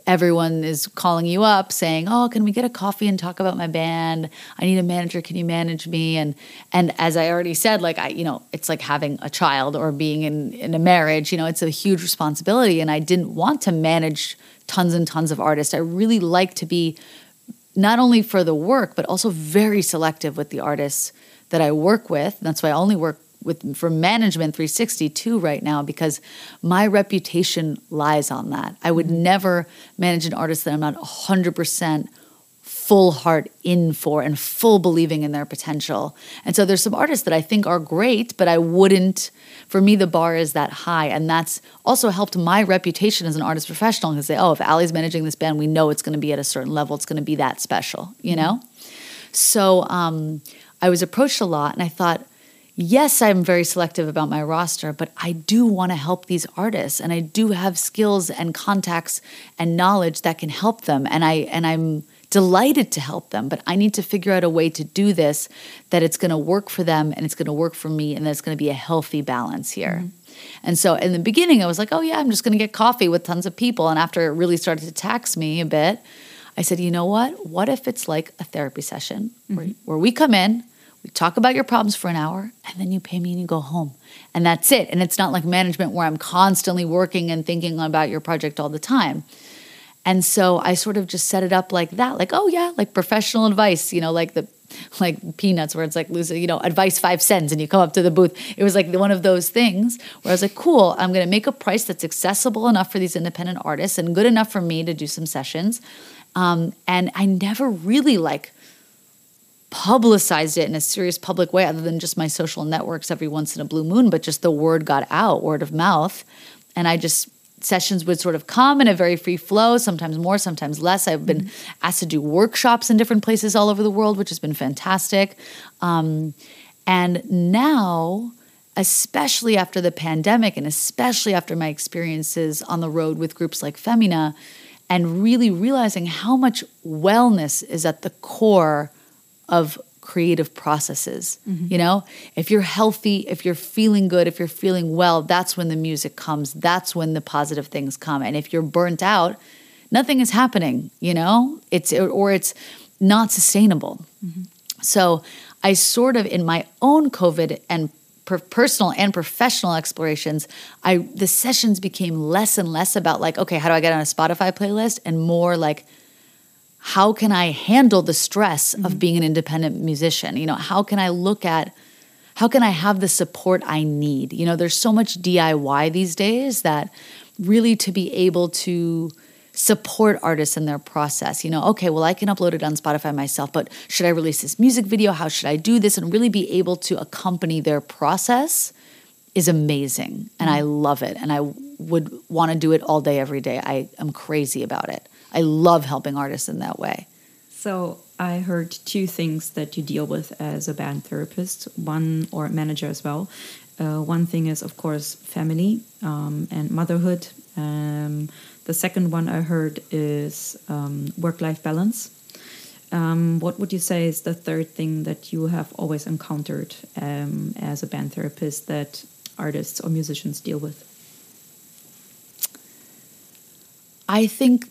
Speaker 6: everyone is calling you up saying, "Oh, can we get a coffee and talk about my band? I need a manager. Can you manage me?" And and as I already said, like I, you know, it's like having a child or being in in a marriage. You know, it's a huge responsibility, and I didn't want to manage tons and tons of artists. I really like to be not only for the work, but also very selective with the artists that I work with. That's why I only work with for management 362 right now because my reputation lies on that. I would never manage an artist that I'm not 100% full heart in for and full believing in their potential. And so there's some artists that I think are great, but I wouldn't for me the bar is that high and that's also helped my reputation as an artist professional because say, "Oh, if Allie's managing this band, we know it's going to be at a certain level. It's going to be that special," you know? So um, I was approached a lot and I thought yes, I'm very selective about my roster, but I do want to help these artists and I do have skills and contacts and knowledge that can help them and I and I'm delighted to help them, but I need to figure out a way to do this that it's going to work for them and it's going to work for me and that it's going to be a healthy balance here. Mm-hmm. And so in the beginning I was like, "Oh yeah, I'm just going to get coffee with tons of people." And after it really started to tax me a bit, I said, "You know what? What if it's like a therapy session mm-hmm. where, where we come in we talk about your problems for an hour and then you pay me and you go home. And that's it. And it's not like management where I'm constantly working and thinking about your project all the time. And so I sort of just set it up like that, like, oh yeah, like professional advice, you know, like the like peanuts where it's like losing, you know, advice five cents and you come up to the booth. It was like one of those things where I was like, cool, I'm gonna make a price that's accessible enough for these independent artists and good enough for me to do some sessions. Um, and I never really like publicized it in a serious public way other than just my social networks every once in a blue moon but just the word got out word of mouth. And i just sessions would sort of come in a very free flow sometimes more sometimes less. I've been mm-hmm. asked to do workshops in different places all over the world which has been fantastic. Um, and now especially after the pandemic and especially after my experiences on the road with groups like femina and really realizing how much wellness is at the core of creative processes. Mm-hmm. You know, if you're healthy, if you're feeling good, if you're feeling well, that's when the music comes. That's when the positive things come. And if you're burnt out, nothing is happening, you know? It's or it's not sustainable. Mm-hmm. So, I sort of in my own COVID and personal and professional explorations, I the sessions became less and less about like, okay, how do I get on a Spotify playlist and more like how can I handle the stress mm-hmm. of being an independent musician? You know, how can I look at how can I have the support I need? You know, there's so much DIY these days that really to be able to support artists in their process. You know, okay, well, I can upload it on Spotify myself, but should I release this music video? How should I do this? And really be able to accompany their process is amazing. And I mm-hmm. love it. And I would want to do it all day, every day. I am crazy about it. I love helping artists in that way.
Speaker 1: So I heard two things that you deal with as a band therapist, one or manager as well. Uh, one thing is, of course, family um, and motherhood. Um, the second one I heard is um, work life balance. Um, what would you say is the third thing that you have always encountered um, as a band therapist that artists or musicians deal with?
Speaker 6: I think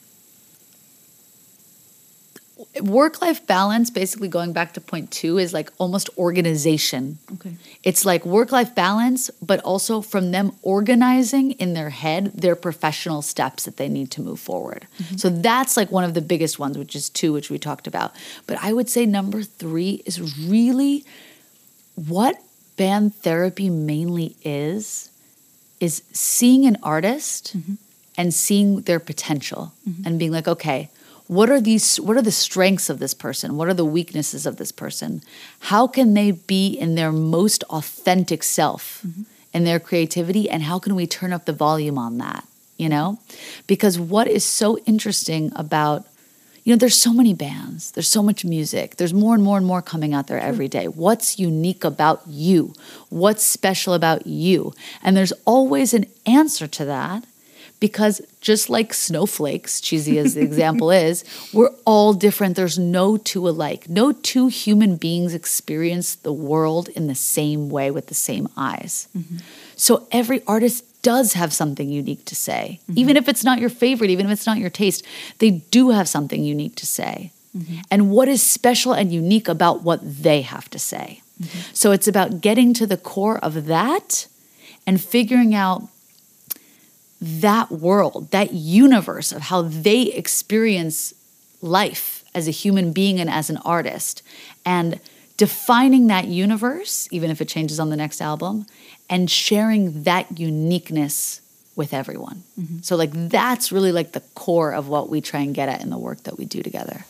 Speaker 6: work life balance, basically going back to point two, is like almost organization. Okay. It's like work life balance, but also from them organizing in their head their professional steps that they need to move forward. Mm-hmm. So that's like one of the biggest ones, which is two, which we talked about. But I would say number three is really what band therapy mainly is, is seeing an artist. Mm-hmm. And seeing their potential mm-hmm. and being like, okay, what are these what are the strengths of this person? What are the weaknesses of this person? How can they be in their most authentic self mm-hmm. in their creativity? And how can we turn up the volume on that you know? Because what is so interesting about you know there's so many bands there's so much music there's more and more and more coming out there every day. What's unique about you? What's special about you? And there's always an answer to that because just like snowflakes, cheesy as the example is, we're all different. There's no two alike. No two human beings experience the world in the same way with the same eyes. Mm-hmm. So every artist does have something unique to say. Mm-hmm. Even if it's not your favorite, even if it's not your taste, they do have something unique to say. Mm-hmm. And what is special and unique about what they have to say? So it's about getting to the core of that and figuring out that world, that universe of how they experience life as a human being and as an artist, and defining that universe, even if it changes on the next album, and sharing that uniqueness with everyone. So, like, that's really like the core of what we try and get at in the work that we do together.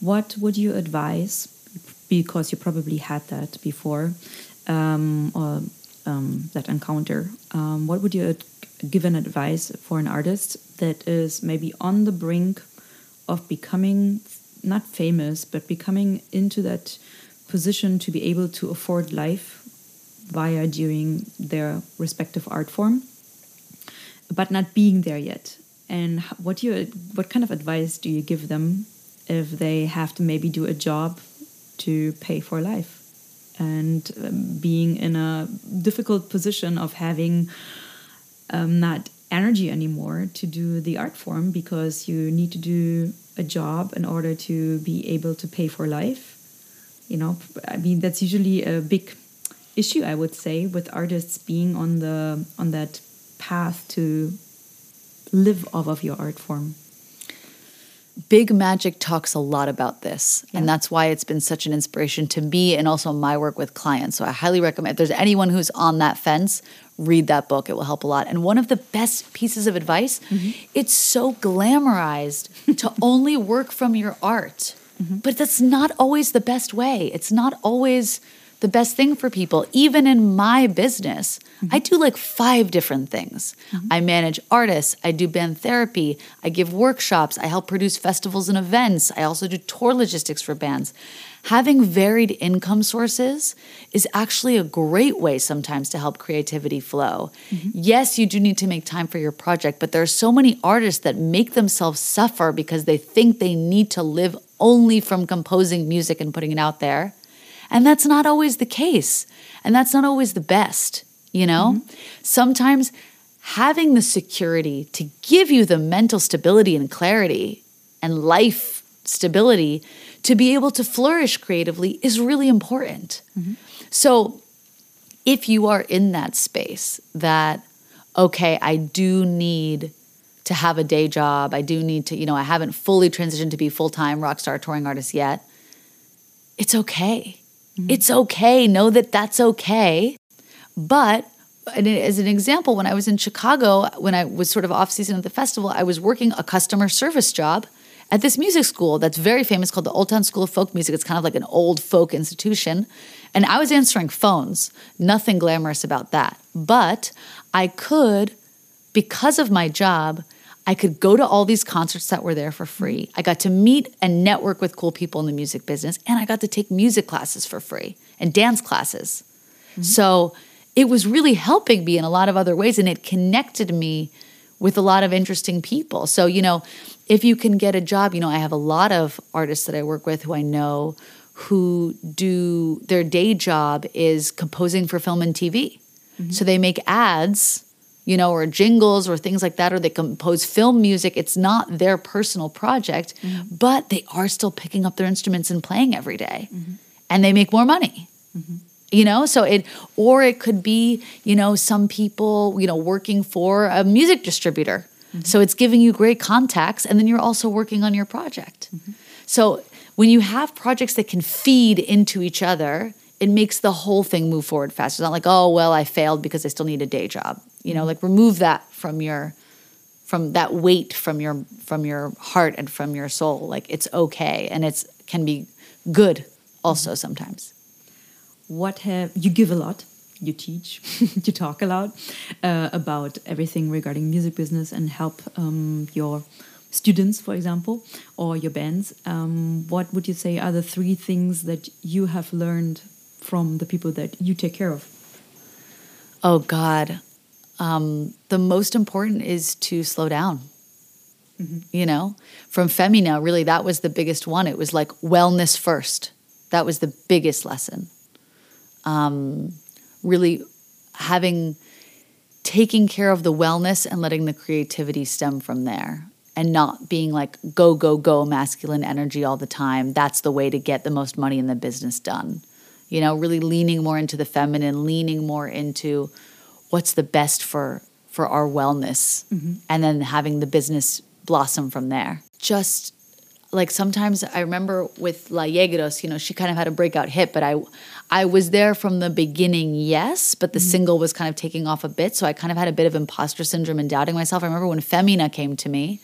Speaker 1: What would you advise? Because you probably had that before, um, or um, that encounter. Um, what would you ad- give an advice for an artist that is maybe on the brink of becoming not famous, but becoming into that position to be able to afford life via doing their respective art form, but not being there yet? And what you what kind of advice do you give them if they have to maybe do a job to pay for life and um, being in a difficult position of having um, not energy anymore to do the art form because you need to do a job in order to be able to pay for life you know i mean that's usually a big issue i would say with artists being on the on that path to live off of your art form
Speaker 6: Big Magic talks a lot about this,
Speaker 1: Yeah.
Speaker 6: and that's why it's been such an inspiration to me and also my work with clients. So I highly recommend if there's anyone who's on that fence, read that book. It will help a lot. And one of the best pieces of advice, mm-hmm. it's so glamorized to only work from your art. Mm-hmm. But that's not always the best way. It's not always the best thing for people. Even in my business, I mm-hmm. do like five different things. I manage artists, I do band therapy, I give workshops, I help produce festivals and events, I also do tour logistics for bands. Having varied income sources is actually a great way sometimes to help creativity flow. Mm-hmm. Yes, you do need to make time for your project, but there are so many artists that make themselves suffer because they think they need to live only from composing music and putting it out there. And that's not always the case. And that's not always the best, you know? Mm-hmm. Sometimes having the security to give you the mental stability and clarity and life stability to be able to flourish creatively is really important. So if you are in that space that, okay, I do need to have a day job, I do need to, you know, I haven't fully transitioned to be full time rock star touring artist yet, it's okay. It's okay. Know that that's okay. But as an example, when I was in Chicago, when I was sort of off season at the festival, I was working a customer service job at this music school that's very famous called the Old Town School of Folk Music. It's kind of like an old folk institution. And I was answering phones, nothing glamorous about that. But I could, because of my job, I could go to all these concerts that were there for free. I got to meet and network with cool people in the music business, and I got to take music classes for free and dance classes. Mm-hmm. So it was really helping me in a lot of other ways, and it connected me with a lot of interesting people. So, you know, if you can get a job, you know, I have a lot of artists that I work with who I know who do their day job is composing for film and TV. Mm-hmm. So they make ads, you know, or jingles or things like that, or they compose film music. It's not their personal project, mm-hmm. but they are still picking up their instruments and playing every day. Mm-hmm. And they make more money you know? So it or it could be you know some people you know working for a music distributor. Mm-hmm. So it's giving you great contacts and then you're also working on your project. Mm-hmm. So when you have projects that can feed into each other it makes the whole thing move forward faster. It's not like oh well i failed because i still need a day job. You know mm-hmm. like remove that from your from that weight from your from your heart and from your soul. Like it's okay and it's can be good also sometimes
Speaker 1: what have you give a lot you teach you talk a lot uh, about everything regarding music business and help um, your students for example or your bands um, what would you say are the three things that you have learned from the people that you take care of
Speaker 6: Oh God. um, the most important is to slow down. You know, from Femina, really, that was the biggest one. It was like wellness first. That was the biggest lesson. Um, really having taking care of the wellness and letting the creativity stem from there and not being like go go go masculine energy all the time. That's the way to get the most money in the business done. You know really leaning more into the feminine leaning more into what's the best for for our wellness and then having the business blossom from there. Just like sometimes I remember with La Yegros, you know, she kind of had a breakout hit, but I I was there from the beginning, yes, but the mm-hmm. single was kind of taking off a bit, so I kind of had a bit of imposter syndrome and doubting myself. I remember when Femina came to me,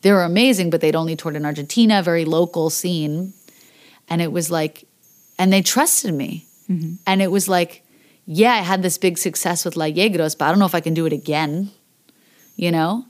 Speaker 6: they were amazing, but they'd only toured in Argentina, very local scene, and it was like, and they trusted me, mm-hmm. and it was like, yeah, I had this big success with La Yegros, but I don't know if I can do it again, you know,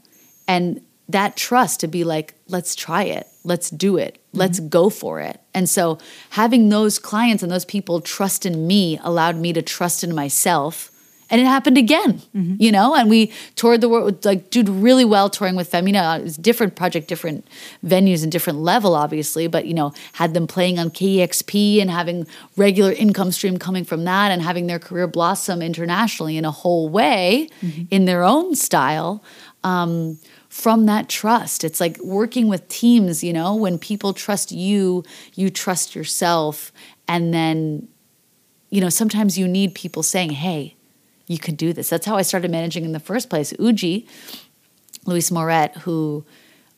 Speaker 6: and that trust to be like, let's try it, let's do it, let's mm-hmm. go for it. And so having those clients and those people trust in me allowed me to trust in myself. And it happened again, mm-hmm. you know, and we toured the world, like, did really well touring with Femina. It was different project, different venues and different level, obviously, but, you know, had them playing on KEXP and having regular income stream coming from that and having their career blossom internationally in a whole way mm-hmm. in their own style. Um, from that trust. It's like working with teams, you know, when people trust you, you trust yourself. And then, you know, sometimes you need people saying, hey, you can do this. That's how I started managing in the first place. Uji, Luis Maurette, who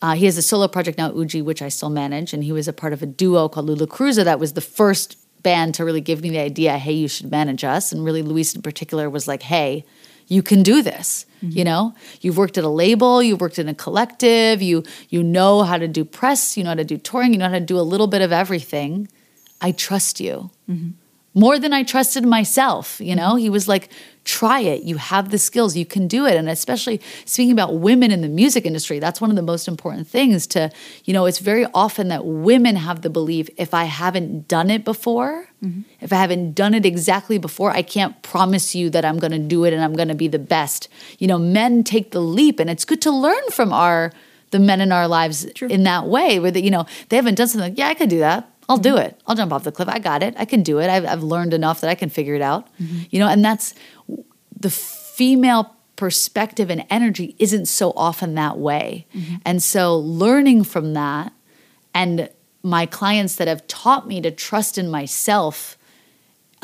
Speaker 6: uh, he has a solo project now, Uji, which I still manage, and he was a part of a duo called Lulacruza. That was the first band to really give me the idea, hey, you should manage us. And really, Luis in particular was like, hey, you can do this. You mm-hmm. know, you've worked at a label, you've worked in a collective, you you know how to do press, you know how to do touring, you know how to do a little bit of everything. I trust you mm-hmm. More than I trusted myself. You know, he was like, try it. You have the skills, you can do it. And especially speaking about women in the music industry, that's one of the most important things to, you know, it's very often that women have the belief if I haven't done it before, mm-hmm. if I haven't done it exactly before, I can't promise you that I'm going to do it and I'm going to be the best. You know, men take the leap and it's good to learn from our the men in our lives in that way where that you know they haven't done something like yeah i could do that i'll do mm-hmm. it. I'll jump off the cliff. I got it. I can do it. I've, I've learned enough that i can figure it out. Mm-hmm. You know and that's the female perspective and energy isn't so often that way. Mm-hmm. And so learning from that and my clients that have taught me to trust in myself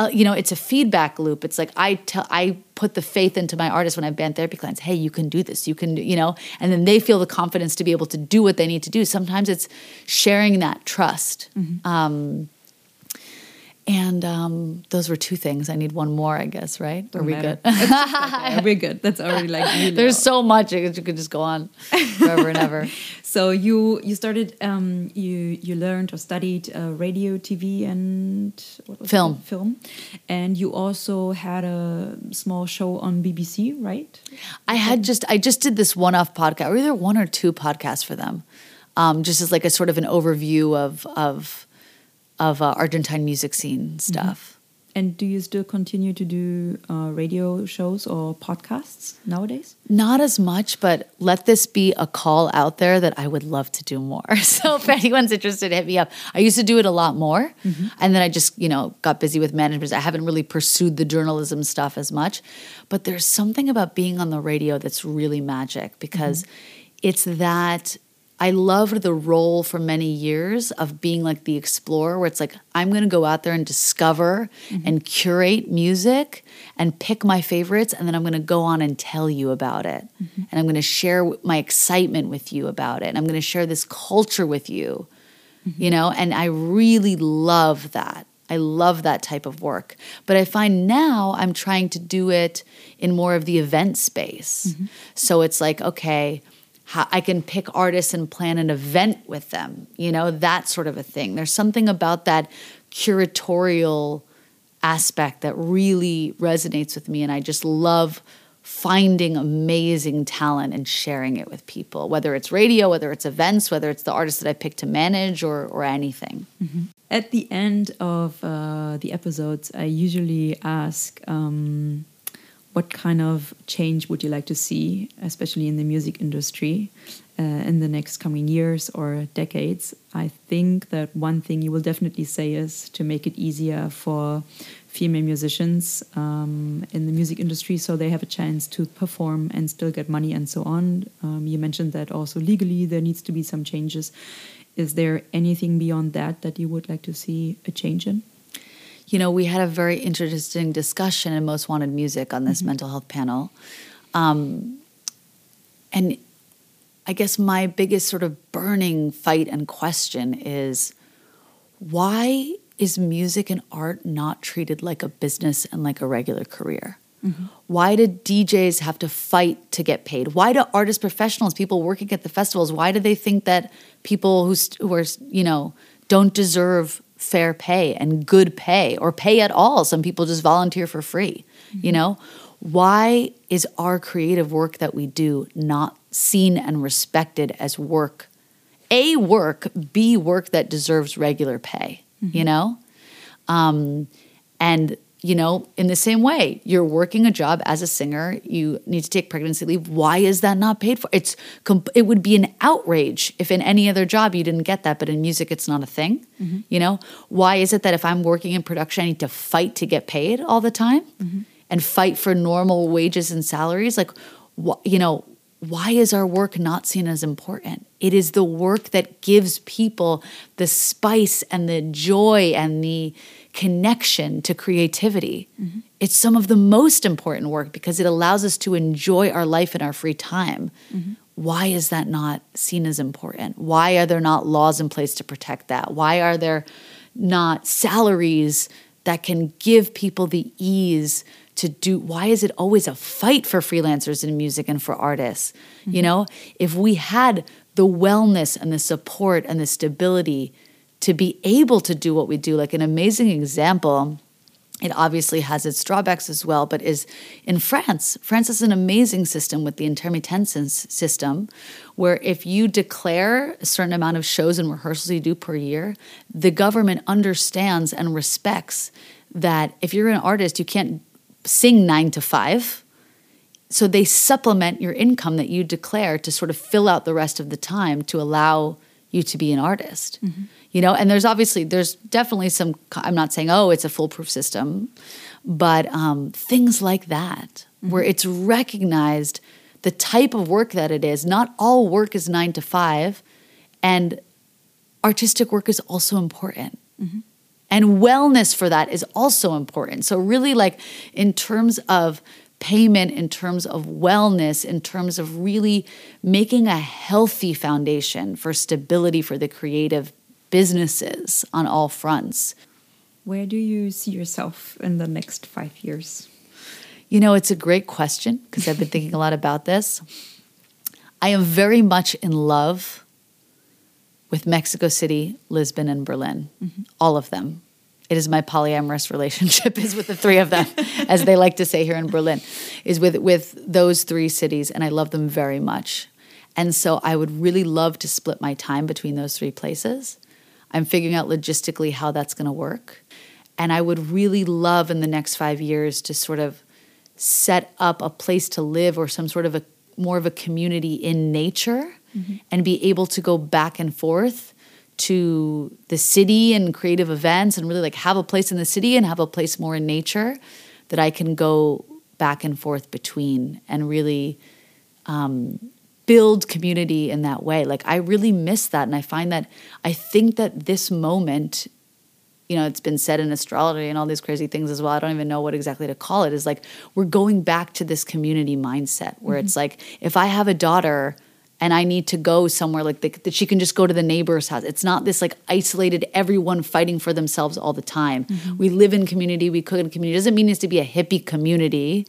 Speaker 6: uh, you know it's a feedback loop. It's like i tell i put the faith into my artists when i have band therapy clients hey you can do this. You can you know and then they feel the confidence to be able to do what they need to do. Sometimes it's sharing that trust um, and um, those were two things i need one more i guess right are we
Speaker 1: matter.
Speaker 6: good
Speaker 1: Yeah, we're good. That's already like really
Speaker 6: there's so much you could just go on forever and ever
Speaker 1: So you you started um, you you learned or studied uh, radio, TV, and
Speaker 6: Film.
Speaker 1: it? film, and you also had a small show on BBC, right?
Speaker 6: I had just I just did this one off podcast, or either one or two podcasts for them, um, just as like a sort of an overview of of of uh, Argentine music scene stuff.
Speaker 1: And do you still continue to do uh, radio shows or podcasts nowadays?
Speaker 6: Not as much, but let this be a call out there that I would love to do more. So if anyone's interested, hit me up. I used to do it a lot more, and then I just you know got busy with management. I haven't really pursued the journalism stuff as much, but there's something about being on the radio that's really magic because it's that. I loved the role for many years of being like the explorer, where it's like, I'm going to go out there and discover mm-hmm. and curate music and pick my favorites, and then I'm going to go on and tell you about it. Mm-hmm. And I'm going to share my excitement with you about it. And I'm going to share this culture with you, mm-hmm. you know? And I really love that. I love that type of work. But I find now I'm trying to do it in more of the event space. So it's like, okay, how I can pick artists and plan an event with them, you know, that sort of a thing. There's something about that curatorial aspect that really resonates with me. And I just love finding amazing talent and sharing it with people, whether it's radio, whether it's events, whether it's the artists that I pick to manage or, or anything.
Speaker 1: At the end of uh, the episodes, I usually ask, um, what kind of change would you like to see, especially in the music industry, uh, in the next coming years or decades? I think that one thing you will definitely say is to make it easier for female musicians um, in the music industry so they have a chance to perform and still get money and so on. Um, you mentioned that also legally there needs to be some changes. Is there anything beyond that that you would like to see a change in?
Speaker 6: You know, we had a very interesting discussion in Most Wanted Music on this mm-hmm. mental health panel. Um, and I guess my biggest sort of burning fight and question is why is music and art not treated like a business and like a regular career? Mm-hmm. Why do DJs have to fight to get paid? Why do artist professionals, people working at the festivals, why do they think that people who, who are, you know, don't deserve fair pay and good pay or pay at all. Some people just volunteer for free, mm-hmm. you know? Why is our creative work that we do not seen and respected as work? A work, B work that deserves regular pay, mm-hmm. you know? Um, and you know, in the same way, you're working a job as a singer, you need to take pregnancy leave. Why is that not paid for? It's it would be an outrage if in any other job you didn't get that, but in music it's not a thing. Mm-hmm. You know, why is it that if I'm working in production I need to fight to get paid all the time mm-hmm. and fight for normal wages and salaries? Like, wh- you know, why is our work not seen as important? It is the work that gives people the spice and the joy and the connection to creativity. Mm-hmm. It's some of the most important work because it allows us to enjoy our life in our free time. Mm-hmm. Why is that not seen as important? Why are there not laws in place to protect that? Why are there not salaries that can give people the ease to do why is it always a fight for freelancers in music and for artists mm-hmm. you know if we had the wellness and the support and the stability to be able to do what we do. Like an amazing example, it obviously has its drawbacks as well, but is in France. France has an amazing system with the intermittence system, where if you declare a certain amount of shows and rehearsals you do per year, the government understands and respects that if you're an artist, you can't sing nine to five. So they supplement your income that you declare to sort of fill out the rest of the time to allow you to be an artist. Mm-hmm you know and there's obviously there's definitely some i'm not saying oh it's a foolproof system but um, things like that mm-hmm. where it's recognized the type of work that it is not all work is nine to five and artistic work is also important mm-hmm. and wellness for that is also important so really like in terms of payment in terms of wellness in terms of really making a healthy foundation for stability for the creative businesses on all fronts.
Speaker 1: Where do you see yourself in the next five years?
Speaker 6: You know, it's a great question because I've been thinking a lot about this. I am very much in love with Mexico City, Lisbon, and Berlin, mm-hmm. all of them. It is my polyamorous relationship is with the three of them, as they like to say here in Berlin, is with with those three cities, and I love them very much. And so I would really love to split my time between those three places. I'm figuring out logistically how that's going to work. And I would really love in the next five years to sort of set up a place to live or some sort of a more of a community in nature mm-hmm. and be able to go back and forth to the city and creative events and really like have a place in the city and have a place more in nature that I can go back and forth between and really um, build community in that way. Like I really miss that. And I find that I think that this moment, you know, it's been said in astrology and all these crazy things as well. I don't even know what exactly to call it. Is like we're going back to this community mindset where mm-hmm. it's like if I have a daughter and I need to go somewhere like the, that she can just go to the neighbor's house. It's not this like isolated everyone fighting for themselves all the time. Mm-hmm. We live in community, we cook in community. It doesn't mean it's to be a hippie community,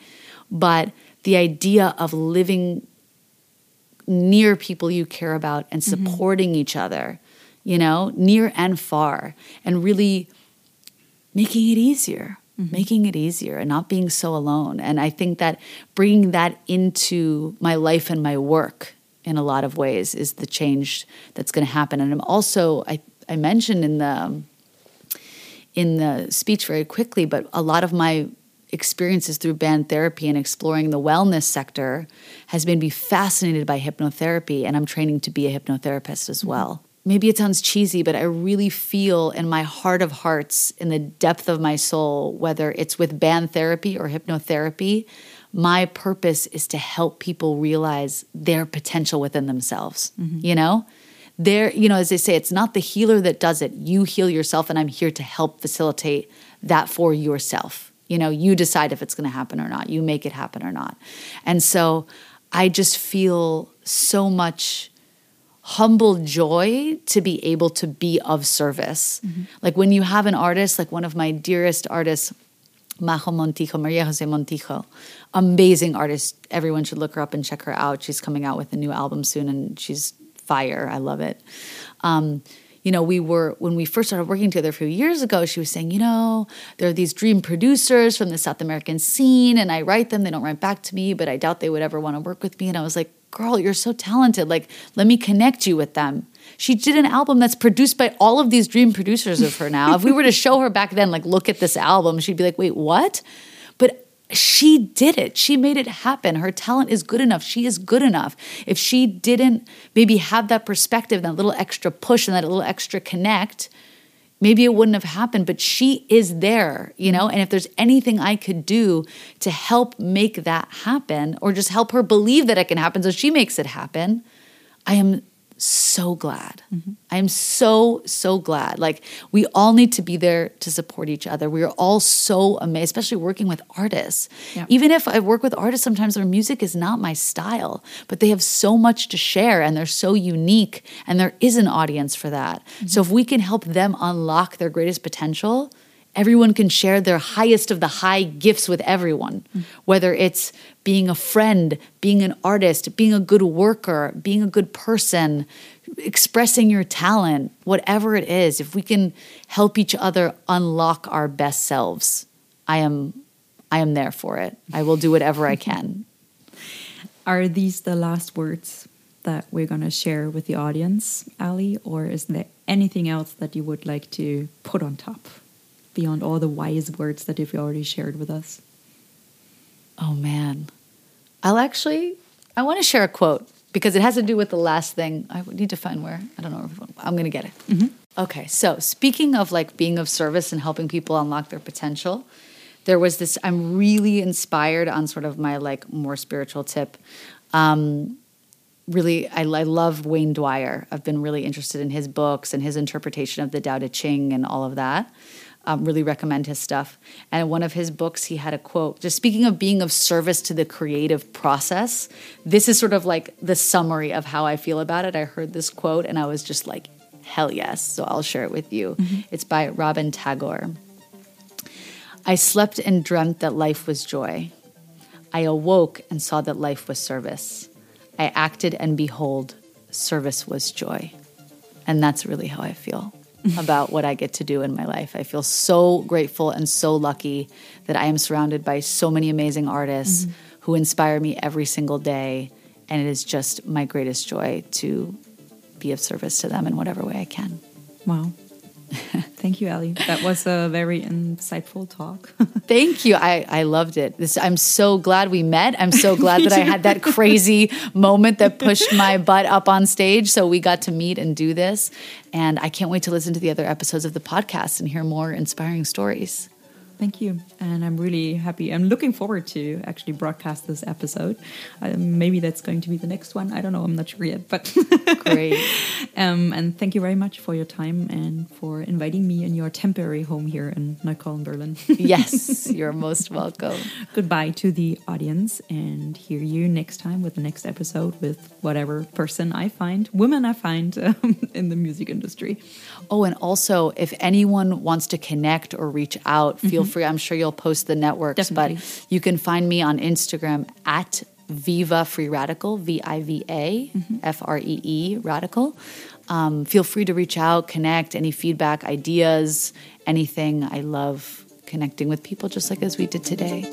Speaker 6: but the idea of living near people you care about and mm-hmm. supporting mm-hmm. each other, you know, near and far, and really making it easier, mm-hmm. making it easier and not being so alone. And I think that bringing that into my life and my work in a lot of ways is the change that's going to happen. And I'm also, I, I mentioned in the, in the speech very quickly, but a lot of my experiences through band therapy and exploring the wellness sector has made me fascinated by hypnotherapy, and I'm training to be a hypnotherapist as mm-hmm. well. Maybe it sounds cheesy, but I really feel in my heart of hearts, in the depth of my soul, whether it's with band therapy or hypnotherapy, my purpose is to help people realize their potential within themselves. Mm-hmm. You know? There, you know, as they say, it's not the healer that does it. You heal yourself, and I'm here to help facilitate that for yourself. You know, you decide if it's going to happen or not. You make it happen or not. And so I just feel so much humble joy to be able to be of service. Like when you have an artist, like one of my dearest artists, Majo Montijo, Maria Jose Montijo, amazing artist. Everyone should look her up and check her out. She's coming out with a new album soon and she's fire. I love it. Um, you know, we were, when we first started working together a few years ago, she was saying, you know, there are these dream producers from the South American scene, and I write them, they don't write back to me, but I doubt they would ever want to work with me. And I was like, girl, you're so talented. Like, let me connect you with them. She did an album that's produced by all of these dream producers of her now. if we were to show her back then, like, look at this album, she'd be like, wait, what? But she did it. She made it happen. Her talent is good enough. She is good enough. If she didn't maybe have that perspective, that little extra push and that little extra connect, maybe it wouldn't have happened, but she is there, you know? And if there's anything I could do to help make that happen or just help her believe that it can happen so she makes it happen, I am so glad. Mm-hmm. I am so, so glad. Like, we all need to be there to support each other. We are all so amazed, especially working with artists.
Speaker 1: Yeah.
Speaker 6: Even if I work with artists, sometimes their music is not my style, but they have so much to share and they're so unique, and there is an audience for that. Mm-hmm. So, if we can help them unlock their greatest potential, everyone can share their highest of the high gifts with everyone, whether it's being a friend, being an artist, being a good worker, being a good person, expressing your talent, whatever it is. If we can help each other unlock our best selves, I am I am there for it. I will do whatever I can.
Speaker 1: Are these the last words that we're going to share with the audience, Allie? Or is there anything else that you would like to put on top beyond all the wise words that you've already shared with us?
Speaker 6: Oh man. I'll actually I want to share a quote because it has to do with the last thing. I need to find where. I don't know. I'm going to get it. Okay. So, speaking of like being of service and helping people unlock their potential, there was this I'm really inspired on sort of my like more spiritual tip. Um really I, I love Wayne Dyer. I've been really interested in his books and his interpretation of the Tao Te Ching and all of that. Um, really recommend his stuff. And in one of his books, he had a quote. Just speaking of being of service to the creative process, this is sort of like the summary of how I feel about it. I heard this quote and I was just like, hell yes. So I'll share it with you. It's by Robin Tagore. I slept and dreamt that life was joy. I awoke and saw that life was service. I acted and behold, service was joy. And that's really how I feel about what I get to do in my life. I feel so grateful and so lucky that I am surrounded by so many amazing artists mm-hmm. who inspire me every single day. And it is just my greatest joy to be of service to them in whatever way I can.
Speaker 1: Wow. Thank you, Allie. That was a very insightful talk.
Speaker 6: Thank you. I, I loved it. This, I'm so glad we met. I'm so glad that I had that crazy moment that pushed my butt up on stage. So we got to meet and do this. And I can't wait to listen to the other episodes of the podcast and hear more inspiring stories.
Speaker 1: Thank you. And I'm really happy. I'm looking forward to actually broadcast this episode. Uh, maybe that's going to be the next one. I don't know. I'm not sure yet. But
Speaker 6: Great.
Speaker 1: um, and thank you very much for your time and for inviting me in your temporary home here in Neukölln, Berlin.
Speaker 6: yes, you're most welcome.
Speaker 1: Goodbye to the audience and hear you next time with the next episode with whatever person I find, women I find um, in the music industry.
Speaker 6: Oh, and also, if anyone wants to connect or reach out, feel free. I'm sure you'll post the networks,
Speaker 1: Definitely.
Speaker 6: but you can find me on Instagram at Viva Free Radical, V I V A F R E E Radical. Um, feel free to reach out, connect, any feedback, ideas, anything. I love connecting with people just like as we did today.